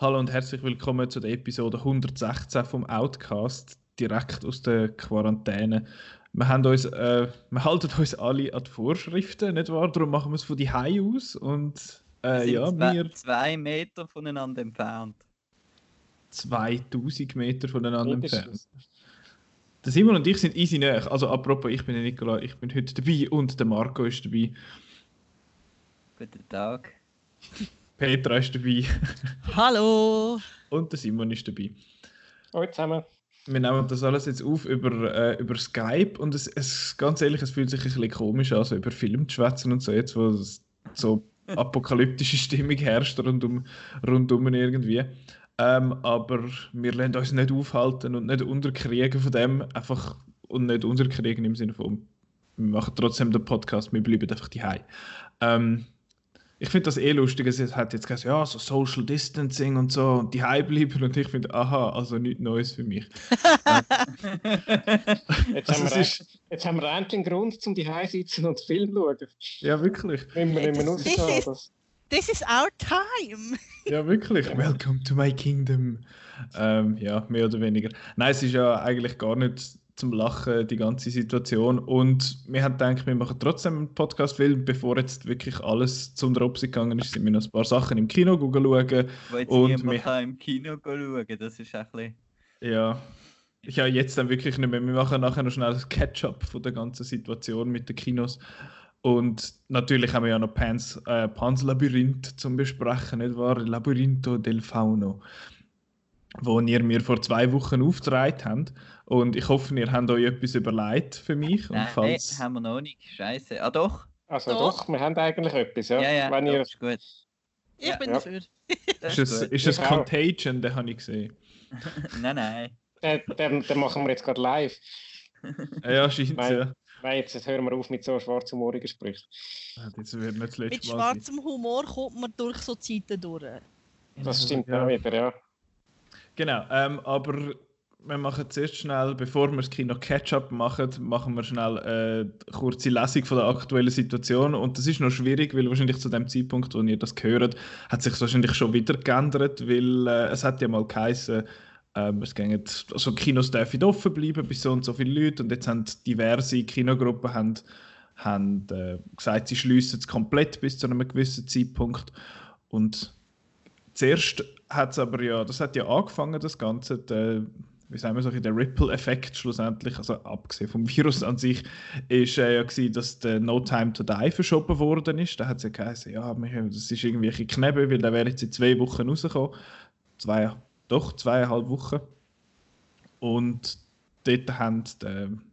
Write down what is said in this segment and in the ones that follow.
Hallo und herzlich willkommen zu der Episode 116 vom Outcast, direkt aus der Quarantäne. Wir, haben uns, äh, wir halten uns alle an die Vorschriften, nicht wahr? Darum machen wir es von die aus und äh, sind ja, zwei, wir zwei Meter voneinander entfernt. 2000 Meter voneinander entfernt. Der Simon und ich sind easy näher. Also apropos, ich bin der Nikola, ich bin heute dabei und der Marco ist dabei. Guten Tag. Petra ist dabei Hallo! und der Simon ist dabei. Hallo zusammen. Wir nehmen das alles jetzt auf über, äh, über Skype und es, es, ganz ehrlich, es fühlt sich ein bisschen komisch an, so über Film zu schwätzen und so, jetzt wo es so apokalyptische Stimmung herrscht rundum, rundum irgendwie. Ähm, aber wir lassen uns nicht aufhalten und nicht unterkriegen von dem, einfach und nicht unterkriegen im Sinne von, wir machen trotzdem den Podcast, wir bleiben einfach die ähm, ich finde das eh lustig, es hat jetzt gesagt, ja, so Social Distancing und so und die bleiben und ich finde, aha, also nichts Neues für mich. Jetzt, Also haben wir, ist- jetzt haben wir endlich einen Grund, zum die sitzen und Film zu schauen. Ja, wirklich. Wenn wir Das- rausgehen. das Das, This is our time! Ja, wirklich. Welcome to my kingdom. Ähm, ja, mehr oder weniger. Nein, es ist ja eigentlich gar nicht zum Lachen, die ganze Situation. Und wir haben gedacht, wir machen trotzdem einen Podcast, weil bevor jetzt wirklich alles zum Dropsy gegangen ist, sind wir noch ein paar Sachen im Kino schauen. Wo jetzt Und niemand wir- kann im Kino schauen das ist ein bisschen... Ja. Ja, jetzt dann wirklich nicht mehr. Wir machen nachher noch schnell das Catch-up von der ganzen Situation mit den Kinos. Und natürlich haben wir ja noch Pans, äh, Pans Labyrinth zum Besprechen, nicht wahr? Labyrinto del Fauno. Wo ihr mir vor zwei Wochen aufgetragen habt. Und ich hoffe, ihr habt euch etwas überlegt für mich. Und Nein, falls... haben wir noch nicht. Scheiße. Ah doch. also Doch. doch. wir haben eigentlich etwas. Ja. Ja, ja, Wenn doch, ihr, ist gut. Ich Ja. bin Ja. dafür. Das Ist es, ist es Ich auch. Contagion, den habe ich gesehen. nein, nein. den, den, den machen wir jetzt gerade live. Ah Ja, scheint ja. Nein, jetzt hören wir auf mit so schwarzhumorigen Sprüchen. Ah, Das wird nicht das letzte Mit Mal sein. schwarzem Humor kommt man durch so Zeiten durch. Das stimmt Ja. auch wieder, ja. Genau, ähm, aber wir machen zuerst schnell, bevor wir das Kino Catch-up machen, machen wir schnell eine kurze Lesung von der aktuellen Situation. Und das ist noch schwierig, weil wahrscheinlich zu dem Zeitpunkt, wo ihr das hört, hat sich wahrscheinlich schon wieder geändert, weil äh, es hat ja mal geheißen, ähm, es gehen, also Kinos dürfen offen bleiben bis so und so viele Leute und jetzt haben diverse Kinogruppen haben, haben, äh, gesagt, sie schließen es komplett bis zu einem gewissen Zeitpunkt. Und zuerst hat es aber ja, das hat ja angefangen, das Ganze, der, wie sagen wir so, der Ripple-Effekt schlussendlich, also abgesehen vom Virus an sich, ist äh, ja gewesen, dass der No Time to Die verschoben worden ist. Da hat es ja geheißen, ja, das ist irgendwelche Knebel, weil der wäre jetzt in zwei Wochen rausgekommen. Zwei, doch, zweieinhalb Wochen. Und dort haben die, die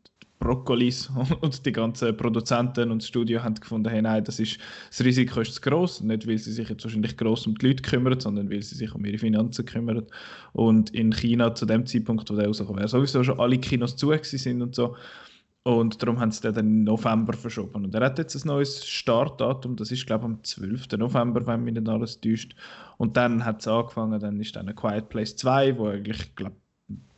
Brokkolis und die ganzen Produzenten und das Studio haben gefunden, hey, nein, das, ist, das Risiko ist zu gross. Nicht, weil sie sich jetzt wahrscheinlich gross um die Leute kümmern, sondern weil sie sich um ihre Finanzen kümmern. Und in China zu dem Zeitpunkt, wo der rausgekommen wäre, sowieso schon alle Kinos zu sind und so. Und darum haben sie den dann im November verschoben. Und er hat jetzt ein neues Startdatum, das ist, glaube ich, am 12. November, wenn mich nicht alles täuscht. Und dann hat es angefangen, dann ist dann Quiet Place 2, wo eigentlich, glaube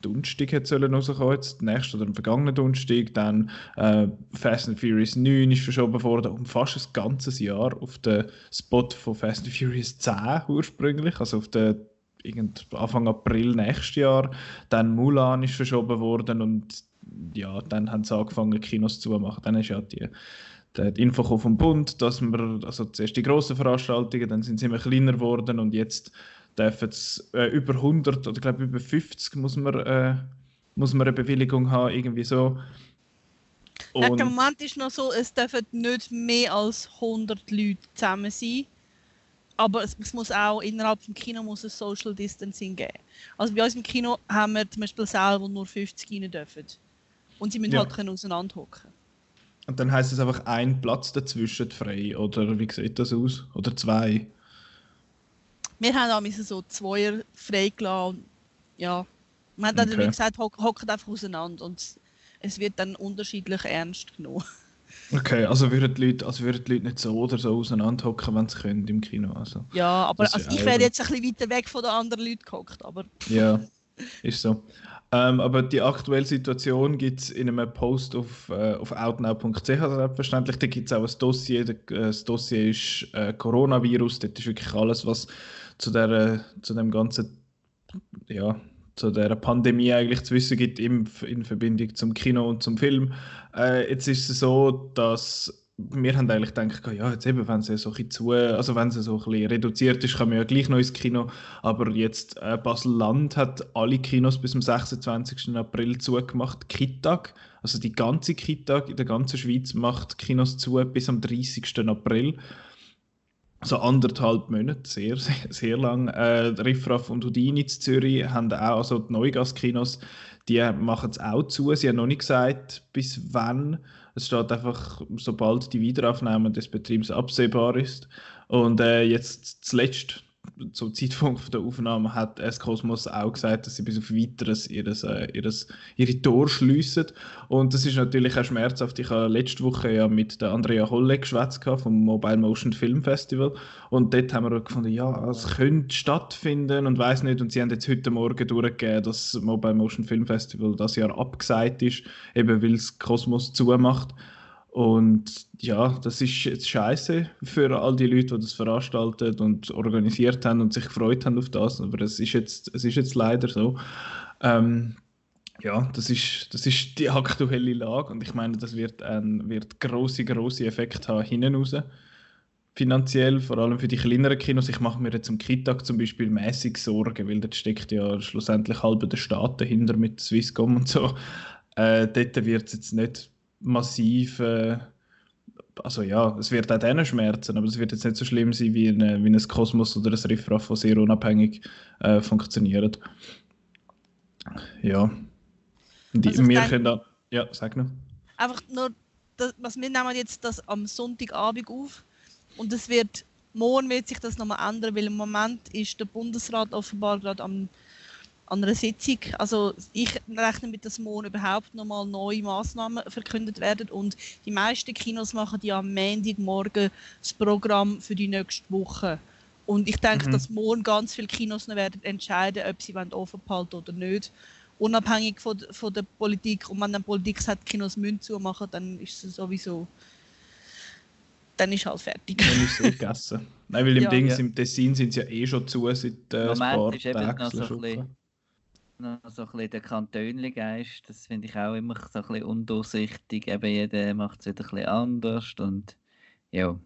Donnerstag hätte sollen rauskommen, jetzt nächsten oder am vergangenen Donnerstag. Dann äh, Fast and Furious 9 ist verschoben worden, um fast ein ganzes Jahr auf den Spot von Fast and Furious 10 ursprünglich, also auf den Anfang April nächstes Jahr. Dann Mulan ist verschoben worden und ja, dann haben sie angefangen, Kinos zu machen. Dann ist ja die, die, Info vom Bund, dass wir, also zuerst die grossen Veranstaltungen, dann sind sie immer kleiner geworden und jetzt dürfen es äh, über 100 oder ich glaube über 50 muss man, äh, muss man eine Bewilligung haben, irgendwie so. Der Und, Moment ist noch so, es dürfen nicht mehr als 100 Leute zusammen sein. Aber es, es muss auch innerhalb des Kino muss es Social Distancing geben. Also bei uns im Kino haben wir zum Beispiel Säle, wo nur 50 rein dürfen. Und sie müssen Ja. halt können auseinander hocken. und dann heißt es einfach ein Platz dazwischen frei, oder wie sieht das aus? Oder zwei? Wir haben auch müssen so Zweier freigelassen. und Ja, wir haben dann Okay. wie gesagt, hock, hocken einfach auseinander und es wird dann unterschiedlich ernst genommen. Okay, also würden die Leute, also würden die Leute nicht so oder so auseinanderhocken, wenn sie können im Kino. Also, Ja, aber also ich wäre jetzt ein bisschen weiter weg von den anderen Leuten gehockt, aber ja, ist so. Ähm, aber die aktuelle Situation gibt es in einem Post auf, äh, auf outnow.ch selbstverständlich. Da gibt es auch ein Dossier. Äh, Das Dossier ist äh, Coronavirus. Dort ist wirklich alles, was zu, der, zu dem ganzen, ja, zu der Pandemie eigentlich zu wissen gibt im, in Verbindung zum Kino und zum Film. Äh, jetzt ist es so, dass wir haben eigentlich gedacht, ja, jetzt eben, wenn es so ein zu, also wenn es so ein bisschen reduziert ist, kann man ja gleich noch ins Kino. Aber jetzt äh, Basel-Land hat alle Kinos bis zum 26. April zugemacht. Kittag, also die ganze Kittag in der ganzen Schweiz macht Kinos zu bis am 30. April. So anderthalb Monate, sehr, sehr, sehr lang. Äh, Riffraff und Houdini in Zürich haben auch, also die Neugas-Kinos, die machen es auch zu. Sie haben noch nicht gesagt, bis wann. Es steht einfach, sobald die Wiederaufnahme des Betriebs absehbar ist. Und äh, jetzt zuletzt, zum Zeitpunkt der Aufnahme, hat S Kosmos auch gesagt, dass sie bis auf weiteres ihres, äh, ihres, ihre Tore schliessen. Und das ist natürlich auch schmerzhaft. Ich habe letzte Woche ja mit der Andrea Holle geschwätzt vom Mobile Motion Film Festival. Und dort haben wir gefunden, ja, es könnte stattfinden und weiß nicht. Und sie haben jetzt heute Morgen durchgegeben, dass das Mobile Motion Film Festival das Jahr abgesagt ist, eben weil es Kosmos zumacht. Und ja, das ist jetzt scheiße für all die Leute, die das veranstaltet und organisiert haben und sich gefreut haben auf das. Aber es ist jetzt, es ist jetzt leider so. Ähm, ja, das ist, das ist die aktuelle Lage und ich meine, das wird ein wird große, große Effekt haben hinten raus. Finanziell, vor allem für die kleineren Kinos. Ich mache mir jetzt am Kittag zum Beispiel mäßig Sorgen, weil dort steckt ja schlussendlich halb der Staat dahinter mit Swisscom und so. Äh, dort wird es jetzt nicht massiv, äh, also ja, es wird auch denen schmerzen, aber es wird jetzt nicht so schlimm sein wie ein, wie ein Kosmos oder ein Riffraff, das sehr unabhängig äh, funktioniert. Ja. Die, Also wir können dann, ja, sag noch. einfach nur, das, was wir nehmen jetzt das am Sonntagabend auf und es wird, morgen wird sich das nochmal ändern, weil im Moment ist der Bundesrat offenbar gerade am an einer Sitzung. Also ich rechne mit, dass morgen überhaupt nochmal neue Maßnahmen verkündet werden und die meisten Kinos machen ja am Montagmorgen das Programm für die nächste Woche. Und ich denke, Mhm. dass morgen ganz viele Kinos noch werden entscheiden, ob sie offen behalten oder nicht. Unabhängig von, von der Politik. Und wenn dann Politik sagt, Kinos müssen zumachen, dann ist es sowieso. Dann ist halt fertig. Dann ist es eh gegessen. Nein, weil im Ja. Dings, Ja. im Tessin sind sie ja eh schon zu seit äh, ein paar Moment ist eben Tagen. noch so ein bisschen- noch so ein bisschen der Kantönli-Geist, das finde ich auch immer so ein bisschen undurchsichtig. Eben jeder macht es wieder ein bisschen anders und ja.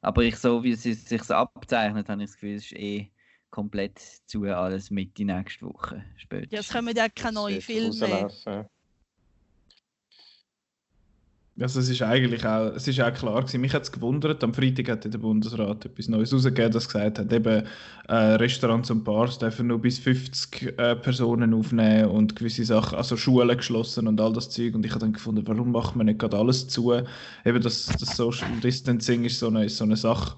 Aber ich, so wie es sich abzeichnet, habe ich das Gefühl, es ist eh komplett zu alles mit die nächste Woche Ja, es kommen ja keine neuen Filme. Also es ist eigentlich auch, es ist auch klar gewesen, mich hat es gewundert, am Freitag hat der Bundesrat etwas Neues rausgegeben, das gesagt hat, eben äh, Restaurants und Bars dürfen nur bis 50 äh, Personen aufnehmen und gewisse Sachen, also Schulen geschlossen und all das Zeug und ich habe dann gefunden, warum macht man nicht gerade alles zu? Eben das, das Social Distancing ist so eine, so eine Sache.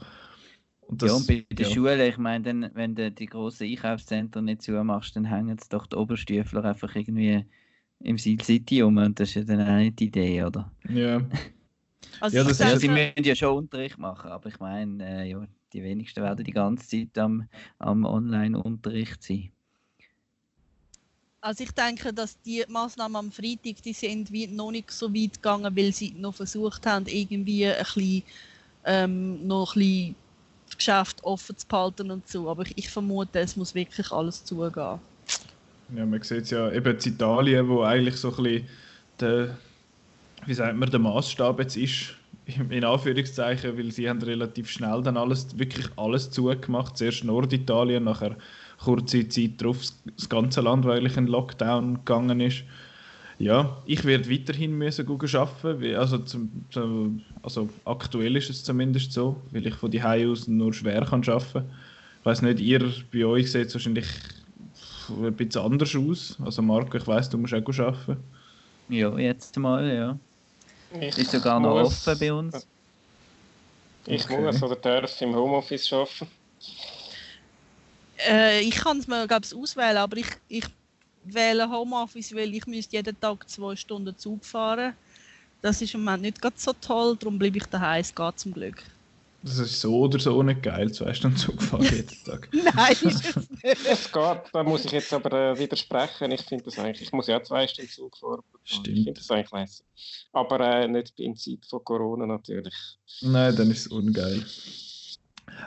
Und ja, und bei der ja. Schule, ich meine, dann, wenn du die grossen Einkaufszentren nicht zumachst, dann hängen es doch die Oberstüfler einfach irgendwie im Seal City um und das ist ja dann auch nicht die Idee, oder? Ja. Also Ja, das ist Ja, sie müssen ja schon Unterricht machen, aber ich meine, äh, ja, die wenigsten werden die ganze Zeit am, am Online-Unterricht sein. also ich denke, dass die Maßnahmen am Freitag, die sind wie noch nicht so weit gegangen, weil sie noch versucht haben, irgendwie ein bisschen, ähm, noch ein bisschen das Geschäft offen zu behalten und so. Aber ich, ich vermute, es muss wirklich alles zugehen. Ja, man sieht es ja eben in Italien, wo eigentlich so ein bisschen der, wie sagt man, der Maßstab jetzt ist, in Anführungszeichen, weil sie haben relativ schnell dann alles, wirklich alles zugemacht. Zuerst Norditalien, nachher kurze Zeit darauf das ganze Land, wo eigentlich in Lockdown gegangen ist. Ja, ich werde weiterhin müssen arbeiten, weil, also, zum, zum, also aktuell ist es zumindest so, weil ich von die aus nur schwer kann arbeiten. Ich weiß nicht, ihr bei euch seht es wahrscheinlich ein bisschen anders aus. Also Marco, ich weiß, du musst auch arbeiten. Ja, jetzt mal, ja. Ich Ist sogar noch muss- offen bei uns. Ich Okay. muss oder darf im Homeoffice arbeiten. Äh, ich kann es mir, glaube ich, auswählen, aber ich, ich wähle Homeoffice, weil ich müsste jeden Tag zwei Stunden Zug fahren. das ist im Moment nicht ganz so toll, darum bleibe ich daheim, es geht zum Glück. Das ist so oder so nicht geil, zwei Stunden Zug fahren jeden Tag. Nein, ist es geht, da muss ich jetzt aber äh, widersprechen. Ich finde das eigentlich, ich muss ja zwei Stunden Zug fahren. Ich Stimmt. finde das eigentlich lässig. Aber äh, nicht in Zeit von Corona natürlich. Nein, dann ist es ungeil.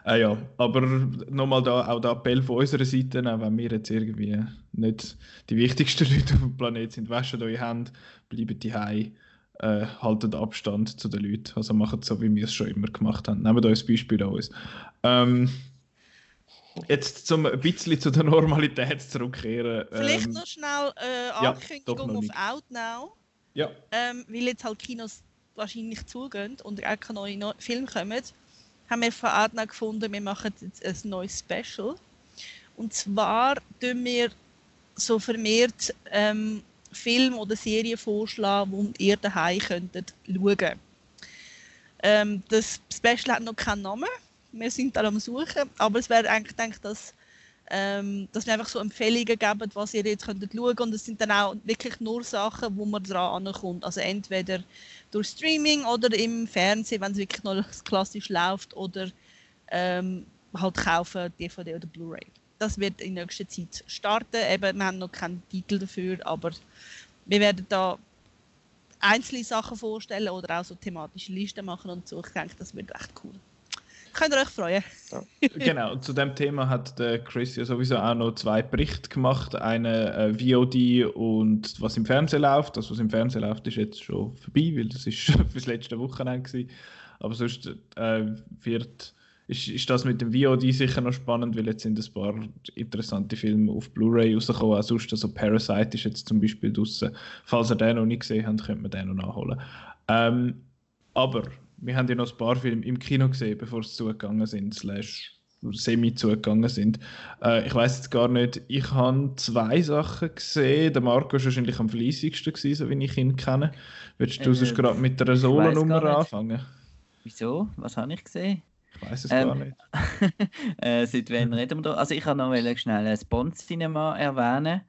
Ah ja, aber nochmal da, auch der Appell von unserer Seite, auch wenn wir jetzt irgendwie nicht die wichtigsten Leute auf dem Planeten sind, wascht eure Hände, bleibt daheim, äh, haltet Abstand zu den Leuten, also macht so, wie wir es schon immer gemacht haben. Nehmt euch ein Beispiel an uns. Ähm, jetzt zum ein bisschen zu der Normalität zurückkehren. Vielleicht ähm, noch schnell äh, ja, doch noch Ankündigung auf. Outnow. Ja, ähm, weil jetzt halt Kinos wahrscheinlich zugehen und auch keine neuen Neu- Filme kommen, haben wir von Adna gefunden, wir machen jetzt ein neues Special. Und zwar tun wir so vermehrt ähm, Filme oder Serien vorschlagen, die ihr daheim könntet schauen. Ähm, das Special hat noch keinen Namen. Wir sind da am Suchen, aber es wäre eigentlich gedacht, dass, ähm, dass wir einfach so Empfehlungen geben, was ihr jetzt könntet schauen und es sind dann auch wirklich nur Sachen, wo man dran ankommt. Also entweder durch Streaming oder im Fernsehen, wenn es wirklich noch klassisch läuft oder ähm, halt kaufen DVD oder Blu-ray. Das wird in nächster Zeit starten. Eben, wir haben noch keinen Titel dafür, aber wir werden da einzelne Sachen vorstellen oder auch so thematische Listen machen und so. Ich denke, das wird echt cool. Könnt ihr euch freuen? genau, zu dem Thema hat der Chris ja sowieso auch noch zwei Berichte gemacht. Eine äh, VOD und was im Fernsehen läuft. Das, was im Fernsehen läuft, ist jetzt schon vorbei, weil das ist fürs letzte Wochenende gewesen. Aber sonst äh, wird, ist, ist das mit dem VOD sicher noch spannend, weil jetzt sind ein paar interessante Filme auf Blu-ray rausgekommen. Auch sonst, also Parasite ist jetzt zum Beispiel draussen. Falls ihr den noch nicht gesehen habt, könnt ihr den noch nachholen. Ähm, aber wir haben ja noch ein paar Filme im Kino gesehen, bevor sie zugegangen sind, slash semi zugegangen sind. Äh, ich weiß jetzt gar nicht, ich habe zwei Sachen gesehen. Der Marco ist wahrscheinlich am fleißigsten gewesen, so wie ich ihn kenne. Willst du Äh, sonst gerade mit weiss Solo-Nummer anfangen? Wieso? Was habe ich gesehen? Ich weiß es Ähm, gar nicht. äh, seit wann reden wir da? Also ich kann noch schnell ein Bond-Cinema erwähnen,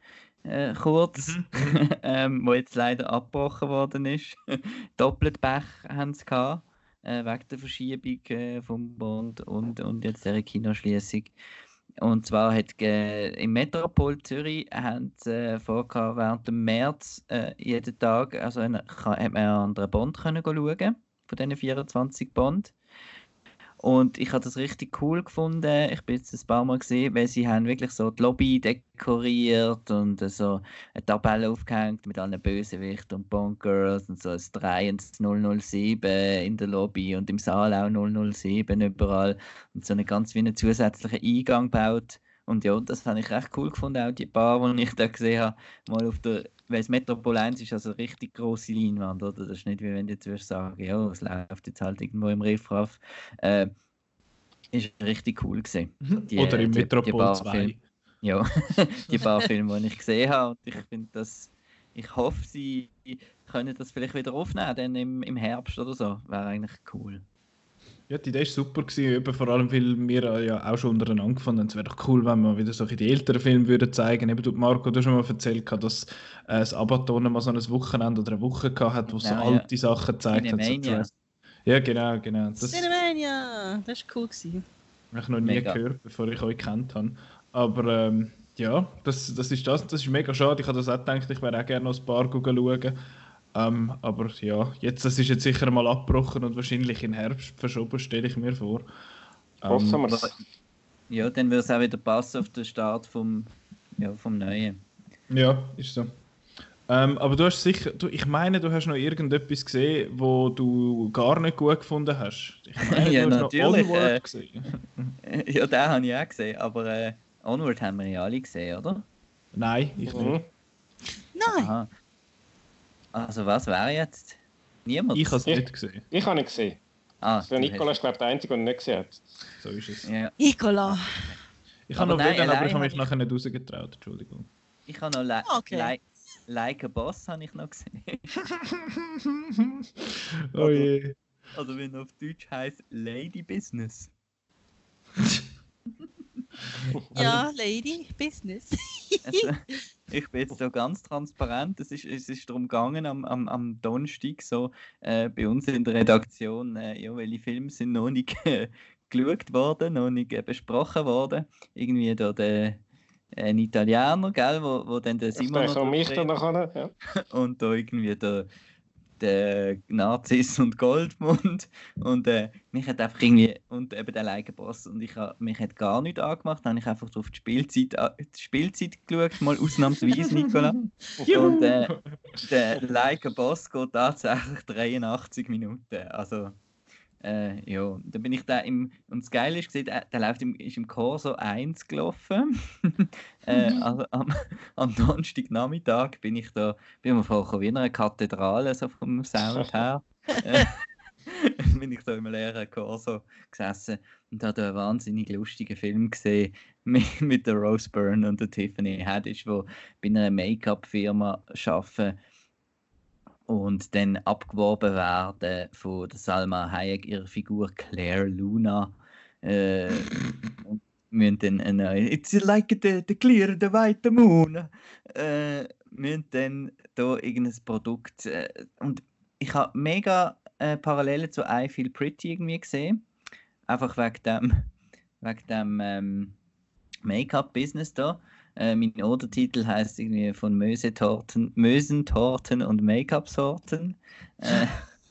äh, kurz, ähm, wo jetzt leider abgebrochen worden ist. Doppelt Pech haben sie gehabt, äh, wegen der Verschiebung äh, vom Bond und, und jetzt der Kinoschließung. Und zwar hat äh, im Metropol Zürich haben sie äh, vorgehabt, während dem März äh, jeden Tag, also eine, kann, hat man einen anderen Bond können schauen, von diesen 24 Bond. Und ich habe das richtig cool gefunden. Ich bin jetzt ein paar Mal gesehen, weil sie haben wirklich so die Lobby dekoriert und so eine Tabelle aufgehängt mit allen Bösewichten und Bond Girls und so ein 3 und das 007 in der Lobby und im Saal auch 007 überall und so einen ganz wie einen zusätzlichen Eingang gebaut. Und ja, das habe ich recht cool gefunden, auch die paar, die ich da gesehen habe, mal auf der, weil Metropol 1 ist also eine richtig grosse Leinwand, oder? Das ist nicht wie wenn du jetzt würdest sagen, ja, es läuft jetzt halt irgendwo im Riffraff. Äh, ist richtig cool gesehen. die- Oder im die- Metropol paar 2. Filme. Ja, die paar Filme, die ich gesehen habe. Und ich finde das, ich hoffe, sie können das vielleicht wieder aufnehmen, dann im, im Herbst oder so. Wäre eigentlich cool. Ja, die Idee war super, gewesen, eben vor allem, weil wir ja auch schon untereinander gefunden haben, es wäre doch cool, wenn wir wieder solche die älteren Filme würden zeigen. Eben, du, Marco, du hast schon mal erzählt, dass äh, das Abaton mal so ein Wochenende oder eine Woche gehabt hat, wo es so Genau, ja. alte Sachen gezeigt hat. So ja, genau, genau. Das Cinemania! Das war cool. Gewesen. habe ich noch nie Mega. gehört, bevor ich euch kennt habe. Aber ähm, ja, das, das ist das. Das ist mega schade. Ich habe das auch gedacht, ich wäre auch gerne noch ein paar schauen. Ähm, aber ja, jetzt, das ist jetzt sicher mal abgebrochen und wahrscheinlich in den Herbst verschoben, stelle ich mir vor. Hoffen Ähm, wir es. Ja, dann würde es auch wieder passen auf den Start vom, ja, vom Neuen. Ja, ist so. Ähm, aber du hast sicher, du, ich meine, du hast noch irgendetwas gesehen, wo du gar nicht gut gefunden hast. Ich meine, Ja, du hast natürlich, noch Onward äh, gesehen. ja, den habe ich auch gesehen, aber äh, Onward haben wir ja alle gesehen, oder? Nein, ich Mhm. nicht. Nein! Aha. Also was wäre jetzt? Niemand? Ich habe es Ich- nicht gesehen. Ich habe ihn gesehen. ah, Der du Nikola ist, glaube ich, der Einzige, der ihn nicht gesehen hat. So ist es. Ja, Nicola! Ich habe noch nein, wollen, aber ich habe mich nachher nicht rausgetraut. Entschuldigung. ich habe noch Li Ah, Okay. Li Like a Boss habe ich noch gesehen. oh je. Oder wie er auf Deutsch heißt, Lady Business. Ja, Lady, Business. Also, ich bin jetzt so ganz transparent. Es ist, es ist darum gegangen, am, am, am Donnerstag so äh, bei uns in der Redaktion, äh, ja, welche Filme sind noch nicht äh, geschaut worden, noch nicht äh, besprochen worden. Irgendwie da der ein Italiener, gell, wo, wo dann der Simon noch mich dann nachher, ja. und da irgendwie der, der Nazis und Goldmund. Und äh, mich hat einfach irgendwie und eben der Leigenboss und ich habe mich hat gar nicht angemacht, dann habe ich einfach auf die Spielzeit, die Spielzeit geschaut, mal ausnahmsweise Nicola. Und äh, der Leigenboss geht tatsächlich 83 Minuten, also äh, ja, da bin ich da im. Und das Geile ist, gesehen, der, der läuft im, ist im Corso 1 gelaufen. äh, also am, am Donnerstagnachmittag bin ich da, bin mir vorgekommen wie in einer Kathedrale, so vom Sound her. äh, bin ich da im leeren Corso gesessen und habe da einen wahnsinnig lustigen Film gesehen mit, mit der Rose Byrne und der Tiffany Haddish, die bei einer Make-up-Firma arbeiten und dann abgeworben werden von der Salma Hayek, ihrer Figur Claire Luna. Äh, müssen dann eine, It's like the, the clear, the white moon. Äh, müssen dann da irgendein Produkt. Äh, und ich habe mega äh, Parallelen zu I Feel Pretty irgendwie gesehen. Einfach wegen dem, wegen dem ähm, Make-up-Business da. Äh, mein Untertitel heißt irgendwie von Mösetorten, Mösentorten und Make-up-Sorten. Äh,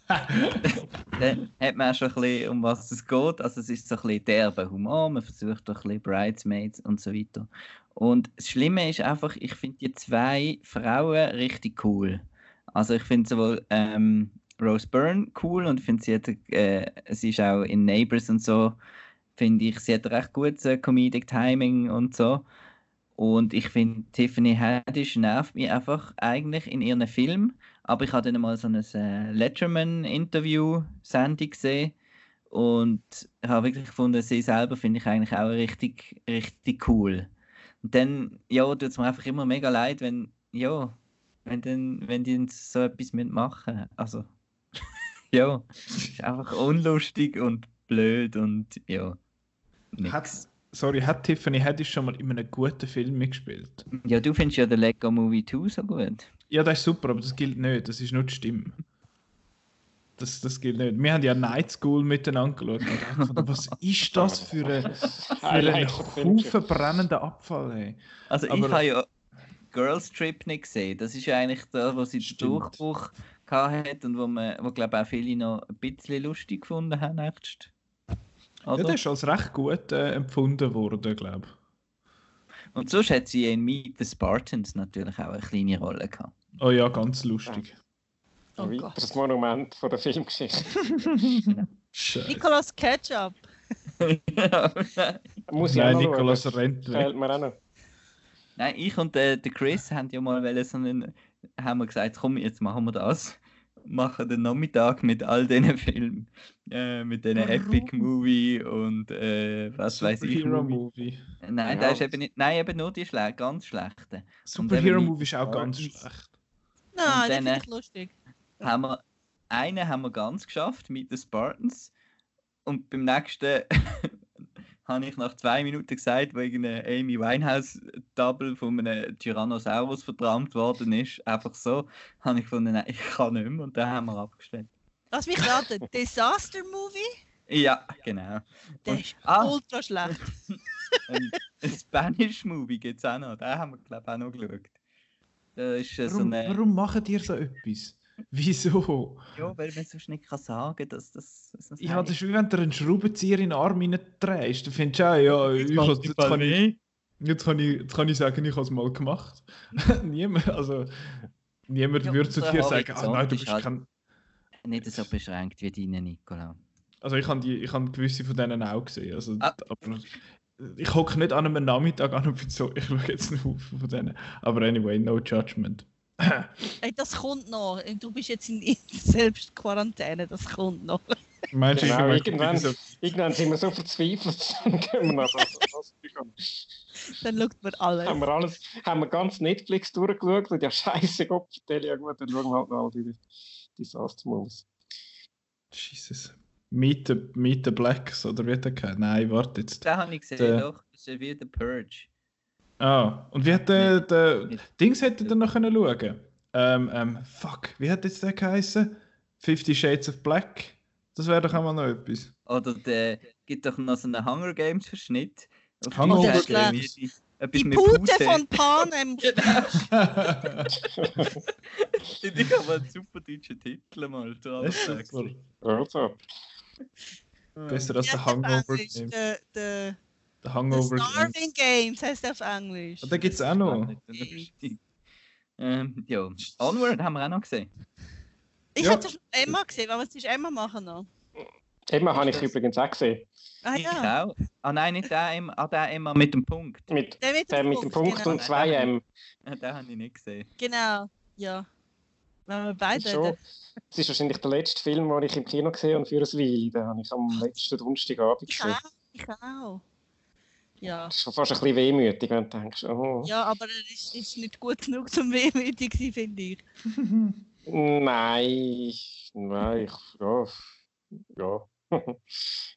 dann hat man auch schon ein bisschen, um was es geht. Also es ist so ein bisschen derber Humor, man versucht doch ein bisschen Bridesmaids und so weiter. Und das Schlimme ist einfach, ich finde die zwei Frauen richtig cool. Also ich finde sowohl ähm, Rose Byrne cool und finde sie hat, äh, sie ist auch in Neighbours und so, finde ich, sie hat recht gutes äh, Comedic Timing und so. Und ich finde, Tiffany Haddish nervt mich einfach eigentlich in ihren Film. Aber ich habe dann mal so ein äh, Letterman-Interview-Sendung gesehen und habe wirklich gefunden, sie selber finde ich eigentlich auch richtig, richtig cool. Und dann, ja, tut es mir einfach immer mega leid, wenn, ja, wenn, dann, wenn die so etwas mitmachen. Also, ja, ist einfach unlustig und blöd und ja. nix. Hat, sorry, hat Tiffany Haddish schon mal in einem guten Film mitgespielt? Ja, du findest ja den Lego Movie 2 so gut. Ja, das ist super, aber das gilt nicht. Das ist nur die Stimme. Das, das gilt nicht. Wir haben ja Night School miteinander geschaut. Und ich dachte, was ist das für, eine, für einen. Haufen brennenden Abfall? Hey? Also ich Aber- habe ja Girls Trip nicht gesehen. Das ist ja eigentlich da, wo sie den. Durchbruch gehabt hat und wo man, wo glaube auch viele noch ein bisschen lustig gefunden haben. Echt. Ja, Oder? der ist als recht gut äh, empfunden worden, glaube ich. Und sonst hat sie in Meet the Spartans natürlich auch eine kleine Rolle gehabt. Oh ja, ganz lustig. Oh Ein Gott. weiteres Monument von der Filmgeschichte. Nicolas Ketchup. Muss ich Nein, Nicolas schauen. rennt. Fehlt mir auch noch. Nein, ich und der, der Chris haben ja mal so einen, haben wir gesagt, komm, jetzt machen wir das. Machen den Nachmittag mit all diesen Filmen. Äh, mit diesen? Epic Movie und äh, was weiß ich. Superhero Movie. Movie. Nein, Ja. der ist eben nicht, nein, eben nur die schle ganz schlechten. Superhero Movie ist auch ganz schlecht. Nein, finde äh, ich lustig. Haben wir, einen haben wir ganz geschafft mit den Spartans und beim nächsten habe ich nach zwei Minuten gesagt, wo irgendeine Amy Winehouse-Double von einem Tyrannosaurus verdammt worden ist, einfach so, habe ich gefunden, nein, ich kann nicht mehr und dann haben wir abgestellt. Lass mich raten. Disaster Movie? Ja, genau. Der Und- ist ah. ultra schlecht. Ein, Spanish Movie gibt es auch noch, den haben wir glaube ich auch noch geschaut. Da ist äh, so Warum, eine... warum machen die so etwas? Wieso? Ja, weil man sonst nicht kann sagen dass das... dass das Ja, das ist wie wenn du einen Schraubenzieher in den Arm reindrehst. Dann findest du auch, ja, ich, has- jetzt, kann ich, jetzt, kann ich, jetzt kann ich sagen, ich habe es mal gemacht. niemand, also, niemand Ja, würde zu dir sagen, ah nein, du ist bist halt- kein... Nicht so beschränkt wie deine, Nicola. Also ich habe die, ich habe gewisse von denen auch gesehen. Also, Ah. aber ich hocke nicht an einem Nachmittag an und bin so, ich schaue jetzt einen Haufen von denen. Aber anyway, no judgment. Ey, das kommt noch. Du bist jetzt in, Selbstquarantäne, das kommt noch. Meinst du, ich Genau, meine, irgendwann, so, irgendwann sind wir so verzweifelt, dann gehen wir nach das. Dann schaut man alles. haben wir alles, haben wir ganz Netflix durchgeschaut und ja, scheiße, Gott, vertell ja gut, dann schauen wir halt noch all die Disaster Movies. Jesus. Meet the, Meet the Blacks, oder wie der? Nein, warte jetzt. Den habe ich gesehen, Der- doch. Das ist wie The Purge. Ah, und wie hat der, der Dings hätte dann noch können schauen? Ähm, ähm, fuck, wie hat jetzt der geheißen? Fifty Shades of Black? Das wäre doch auch mal noch etwas. Oder der gibt doch noch so einen Hunger Games Verschnitt. Auf Hunger Games. Etwas Die mit Pute von Panem. Ich habe einen super deutschen Titel mal. super. Also, Besser als der heißt der auf Hangover Englisch? Game. Der, der, Der Hangover Game. Starving Games heißt der auf Englisch. Und den gibt es auch noch. Ähm, ja, Onward haben wir auch noch gesehen. Ich Ja. hätte schon Emma gesehen, aber was ist Emma machen noch? Emma habe ich das- übrigens auch gesehen. Ah Ich ja, auch. Ah nein, nicht der Emma, ah, der Emma mit dem Punkt. Mit, der mit der dem mit dem Punkt genau. und zwei M. Ah, Den habe ich nicht gesehen. Genau, ja. Wenn wir beide Schon. Es ist wahrscheinlich der letzte Film, den ich im Kino gesehen habe für ein Weile. Den habe ich am letzten Donnerstagabend Ich gesehen. auch, ich auch. Ja. Das ist schon fast ein bisschen wehmütig, wenn du denkst, oh. Ja, aber er ist, ist nicht gut genug zum wehmütig sein, finde ich. Nein, nein, ich, ja, ja.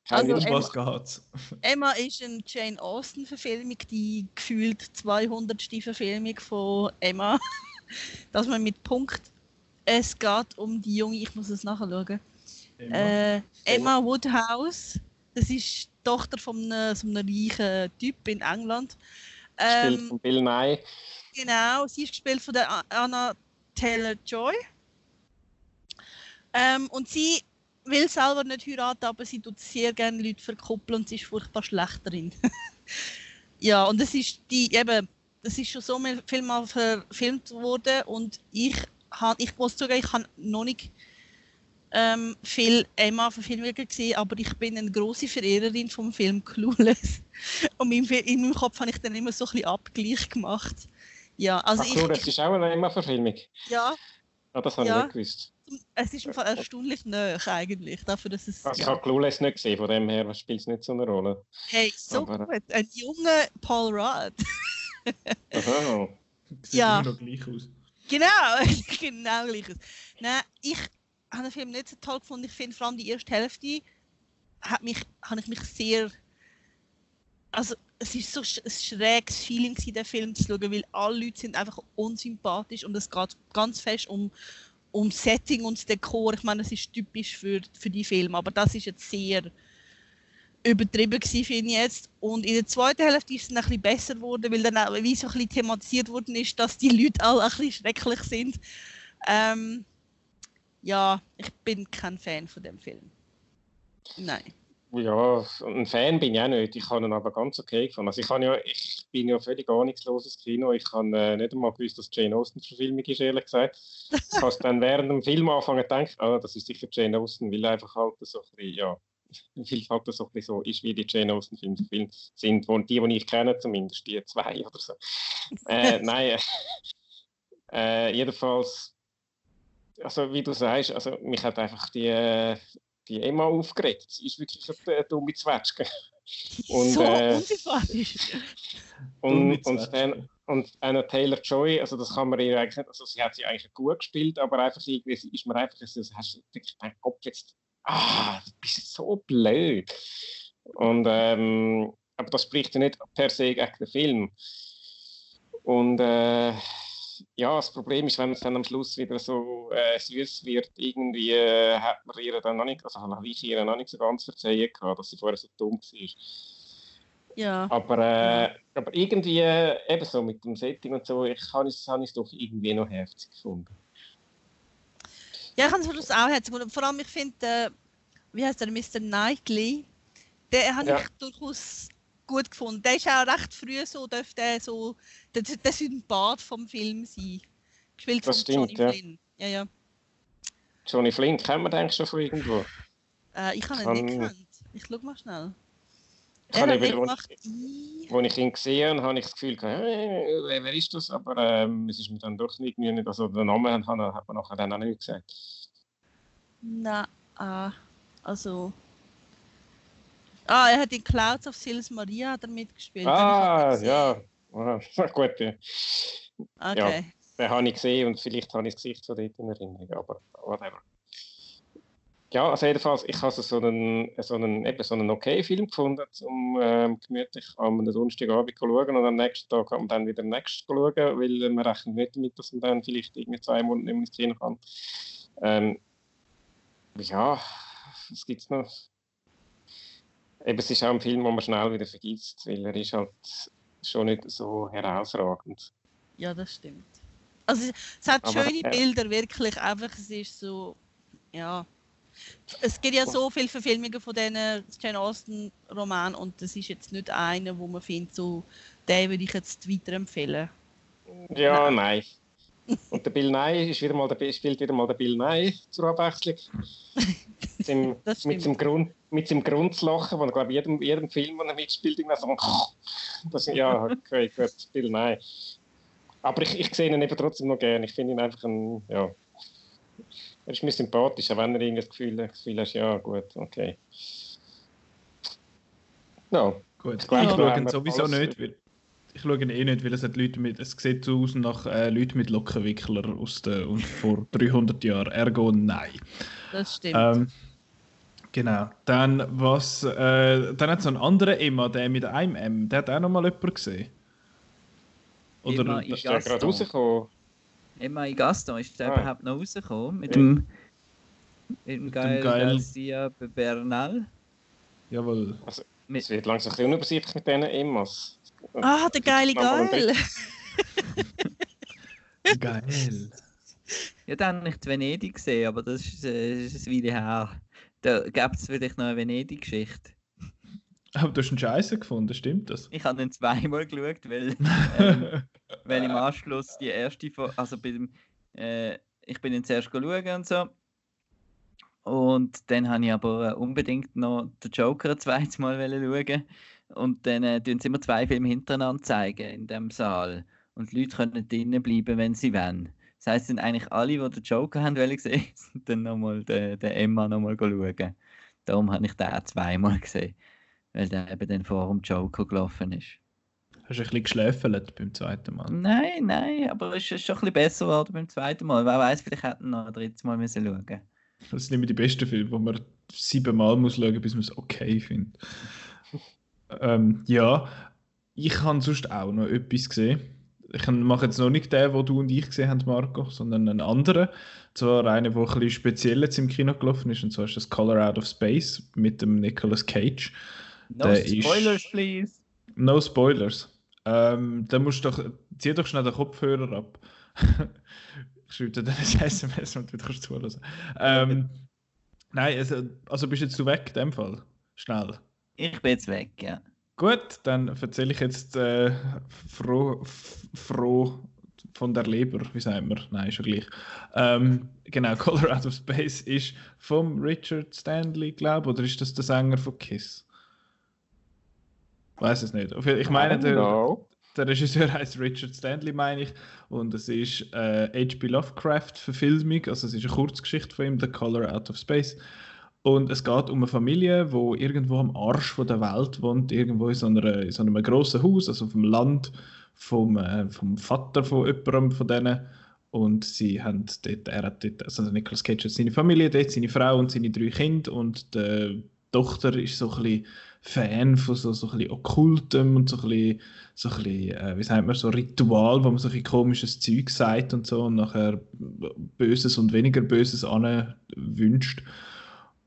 Also, Um Emma- was geht's? Emma ist eine Jane Austen-Verfilmung, die gefühlt 200. Verfilmung von Emma. Dass man mit Punkt. Es geht um die junge, ich muss es nachschauen. Äh, Emma Woodhouse. Das ist die Tochter von einem, so einem reichen Typ in England. Ähm, von Bill Nye. Genau, sie ist gespielt von der Anna Taylor Joy. Ähm, und sie will selber nicht heiraten, aber sie tut sehr gerne Leute verkuppeln und sie ist furchtbar schlecht darin. ja, und es ist die eben, das ist schon so viel mal verfilmt worden und ich han, ich muss zugeben, ich habe noch nicht ähm, viel Emma-Verfilmungen gesehen, aber ich bin eine große Verehrerin vom Film Clueless. Und in, meinem- in meinem Kopf habe ich dann immer so ein bisschen Abgleich gemacht. Ja, also Ach ich, so, das ist auch eine Emma-Verfilmung. ja, Ah, das habe Ja. ich nicht gewusst. es ist im Fall erstaunlich nah eigentlich, dafür, dass es Also, ich ja. habe Clueless nicht gesehen, von dem her spielt es nicht so eine Rolle. Hey, so aber- gut, ein junger Paul Rudd. Aha. Sieht Ja. immer noch gleich aus. Genau, genau gleiches. Nein, ich habe den Film nicht so toll gefunden. Ich finde vor allem die erste Hälfte hat mich, habe ich mich sehr. Also es ist so ein schräges Feeling gewesen, den Film zu schauen, weil alle Leute sind einfach unsympathisch und es geht ganz fest um um Setting und Dekor. Ich meine, das ist typisch für, für die Filme, aber das ist jetzt sehr übertrieben gewesen, finde ich jetzt. Und in der zweiten Hälfte ist es ein bisschen besser geworden, weil dann auch wie so ein bisschen thematisiert worden ist, dass die Leute alle ein bisschen schrecklich sind. Ähm, ja, ich bin kein Fan von dem Film. Nein. Ja, ein Fan bin ich auch nicht. Ich habe ihn aber ganz okay gefunden. Also ich, habe ja, ich bin ja völlig ahnungsloses Kino. Ich habe äh, nicht einmal gewusst, dass Jane Austen Verfilmung ist, ehrlich gesagt. Ich habe dann während dem Film angefangen zu denken, ah, das ist sicher Jane Austen, weil einfach halt so ein bisschen, ja, weil halt so ein bisschen so ist, wie die Jane Austen Filme sind, wo die, die ich kenne, zumindest die zwei oder so. Äh, nein, äh, äh, jedenfalls, also wie du sagst, also mich hat einfach die, die Emma aufgeregt. Sie ist wirklich eine dumme Zwetschge. Und, so äh, unsympathisch. Und, und, dann, und eine Taylor Joy, also das kann man ihr eigentlich nicht, also sie hat sie eigentlich gut gespielt, aber einfach irgendwie sie ist mir einfach, so, hast du wirklich gedacht, Gott, jetzt, ah, du bist so blöd. Und, ähm, aber das spricht ja nicht per se gegen den Film. Und äh, ja, das Problem ist, wenn es dann am Schluss wieder so äh, süß wird, irgendwie äh, hat man ihr dann noch nicht, also habe ich ihr noch nicht so ganz verzeihen gehabt, dass sie vorher so dumm war. Ja. Aber, äh, aber irgendwie äh, eben so mit dem Setting und so, ich habe es, habe es doch irgendwie noch herzig gefunden. Ja, ich habe es auch herzig gefunden. Vor allem, ich finde, äh, wie heißt der, Mr. Knightley, den habe Ja. ich durchaus gut gefunden. Der ist auch recht früh so, dürfte der so der, der Sympath vom Film sein. Gespielt Das von stimmt, Johnny ja. Flynn. Ja, ja. Johnny Flynn kennt man eigentlich schon von irgendwo. Äh, ich habe ihn Kann- nicht gekannt. Ich schau mal schnell. Ich Er hat eben- in... Als ich ihn gesehen habe, habe ich das Gefühl, gehabt, äh, wer, ist das? Aber ähm, es ist mir dann doch nicht, nicht also den Namen hat, hat man nachher dann auch nicht gesagt. Na, ah, also... Ah, er hat in Clouds of Sils Maria hat er mitgespielt. Den Ah, ja. Ah, gut, ja. Okay. den habe ich gesehen und vielleicht habe ich das Gesicht von dort in Erinnerung, aber whatever. ja, also jedenfalls, ich habe so einen, so einen, eben so einen okay Film gefunden, um ähm, gemütlich am Donnerstagabend zu schauen und am nächsten Tag kann man dann wieder den nächsten schauen, weil man rechnet nicht damit, dass man dann vielleicht irgendwie zwei Monate nicht mehr ins Kino kann. Ähm, ja, was gibt es noch? Eben, es ist auch ein Film, den man schnell wieder vergisst, weil er ist halt schon nicht so herausragend. Ja, das stimmt. Also es hat Aber, schöne Bilder, wirklich. Einfach, es ist so, ja. Es gibt ja so viele Verfilmungen von diesen Jane Austen Romanen und das ist jetzt nicht einer, wo man findet, so, den würde ich jetzt weiterempfehlen. Ja, nein. Und der Bill Nye ist wieder mal der, spielt wieder mal der Bill Nye zur Abwechslung. Mit seinem, Das mit seinem, Grund, mit seinem Grundslachen, wo er, glaube ich, jedem, jedem Film, wo er mitspielt, irgendwie so das, Ja, okay, gut, Bill Nye. Aber ich, ich sehe ihn eben trotzdem noch gerne. Ich finde ihn einfach ein, ja... Er ist mir sympathisch, auch wenn er irgendwie das Gefühl, das Gefühl hat, ja, gut, okay. Ja, Gut, ich glaube, schaue ihn sowieso alles- nicht, weil ich schaue ihn eh nicht, weil es hat Leute mit, es sieht so aus nach äh, Leuten mit Lockenwickler aus der, und vor 300 Jahren. Ergo nein. Das stimmt. Ähm, genau. Dann was, äh, dann hat es so einen anderen Emma, der mit einem M, der hat auch noch mal jemand gesehen. Oder Emma ist Gaston. gerade rausgekommen. Emma in Gaston ist der Ah. überhaupt noch rausgekommen? Mit Ja. dem, mit dem Gael- Garcia Bernal? jawohl. Mit, Es wird langsam ein bisschen unübersichtlich mit diesen Emmas. Ah, der geile Geil. Geil. ja, dann habe ich die Venedig gesehen, aber das ist, äh, ist ein Weile her. Da gibt es vielleicht noch eine Venedig-Geschichte. Aber du hast einen Scheiße gefunden, stimmt das? Ich habe den zweimal geschaut, weil, ähm, weil im Anschluss die erste Folge, also bei dem, äh, ich bin ihn zuerst schauen und so. Und dann habe ich aber äh, unbedingt noch den Joker ein zweites Mal wollen schauen. Und dann äh, tun sie immer zwei Filme hintereinander zeigen in dem Saal. Und die Leute können drinnen bleiben, wenn sie wollen. Das heisst, es sind eigentlich alle, die den Joker haben wollen sehen, sind dann nochmal den, den Emma nochmal schauen. Darum habe ich den auch zweimal gesehen. Weil der eben dann vor dem Joker gelaufen ist. Hast du ein bisschen geschläfelt beim zweiten Mal? Nein, nein, aber es ist schon ein bisschen besser geworden beim zweiten Mal. Wer weiß, vielleicht hätten wir noch ein drittes Mal müssen schauen. Das sind immer die besten Filme, wo man siebenmal muss schauen, bis man es okay findet. Ähm, ja, ich habe sonst auch noch etwas gesehen. Ich mache jetzt noch nicht den, den du und ich gesehen haben, Marco, sondern einen anderen. Zwar einen, der ein bisschen speziell jetzt im Kino gelaufen ist, und zwar ist das Color Out of Space mit dem Nicolas Cage. No Der ist- spoilers, please. No Spoilers. Ähm, dann musst du doch, zieh doch schnell den Kopfhörer ab. ich schreibe dir dann ein SMS und du kannst zuhören. Ähm, nein, also, also bist jetzt du weg in dem Fall? Schnell. Ich bin jetzt weg, ja. Gut, dann erzähle ich jetzt äh, froh, froh von der Leber, wie sagt man? Nein, ist ja gleich. Ähm, genau, Color Out of Space ist vom Richard Stanley, glaube ich, oder ist das der Sänger von Kiss? Weiß es nicht. Ich meine, der, der Regisseur heißt Richard Stanley, meine ich. Und es ist äh, H.P. Lovecraft-Verfilmung. Also es ist eine Kurzgeschichte von ihm, The Color Out of Space. Und es geht um eine Familie, die irgendwo am Arsch der Welt wohnt, irgendwo in so, einer, in so einem grossen Haus, also auf dem Land vom, äh, vom Vater von jemandem von denen. Und sie haben dort, er hat dort, also Nicolas Cage hat seine Familie dort, seine Frau und seine drei Kinder. Und die Tochter ist so ein bisschen Fan von so, so ein bisschen Okkultem und so ein bisschen, so ein äh, wie sagt man, so Ritual, wo man so ein komisches Zeug sagt und so und nachher Böses und weniger Böses an wünscht.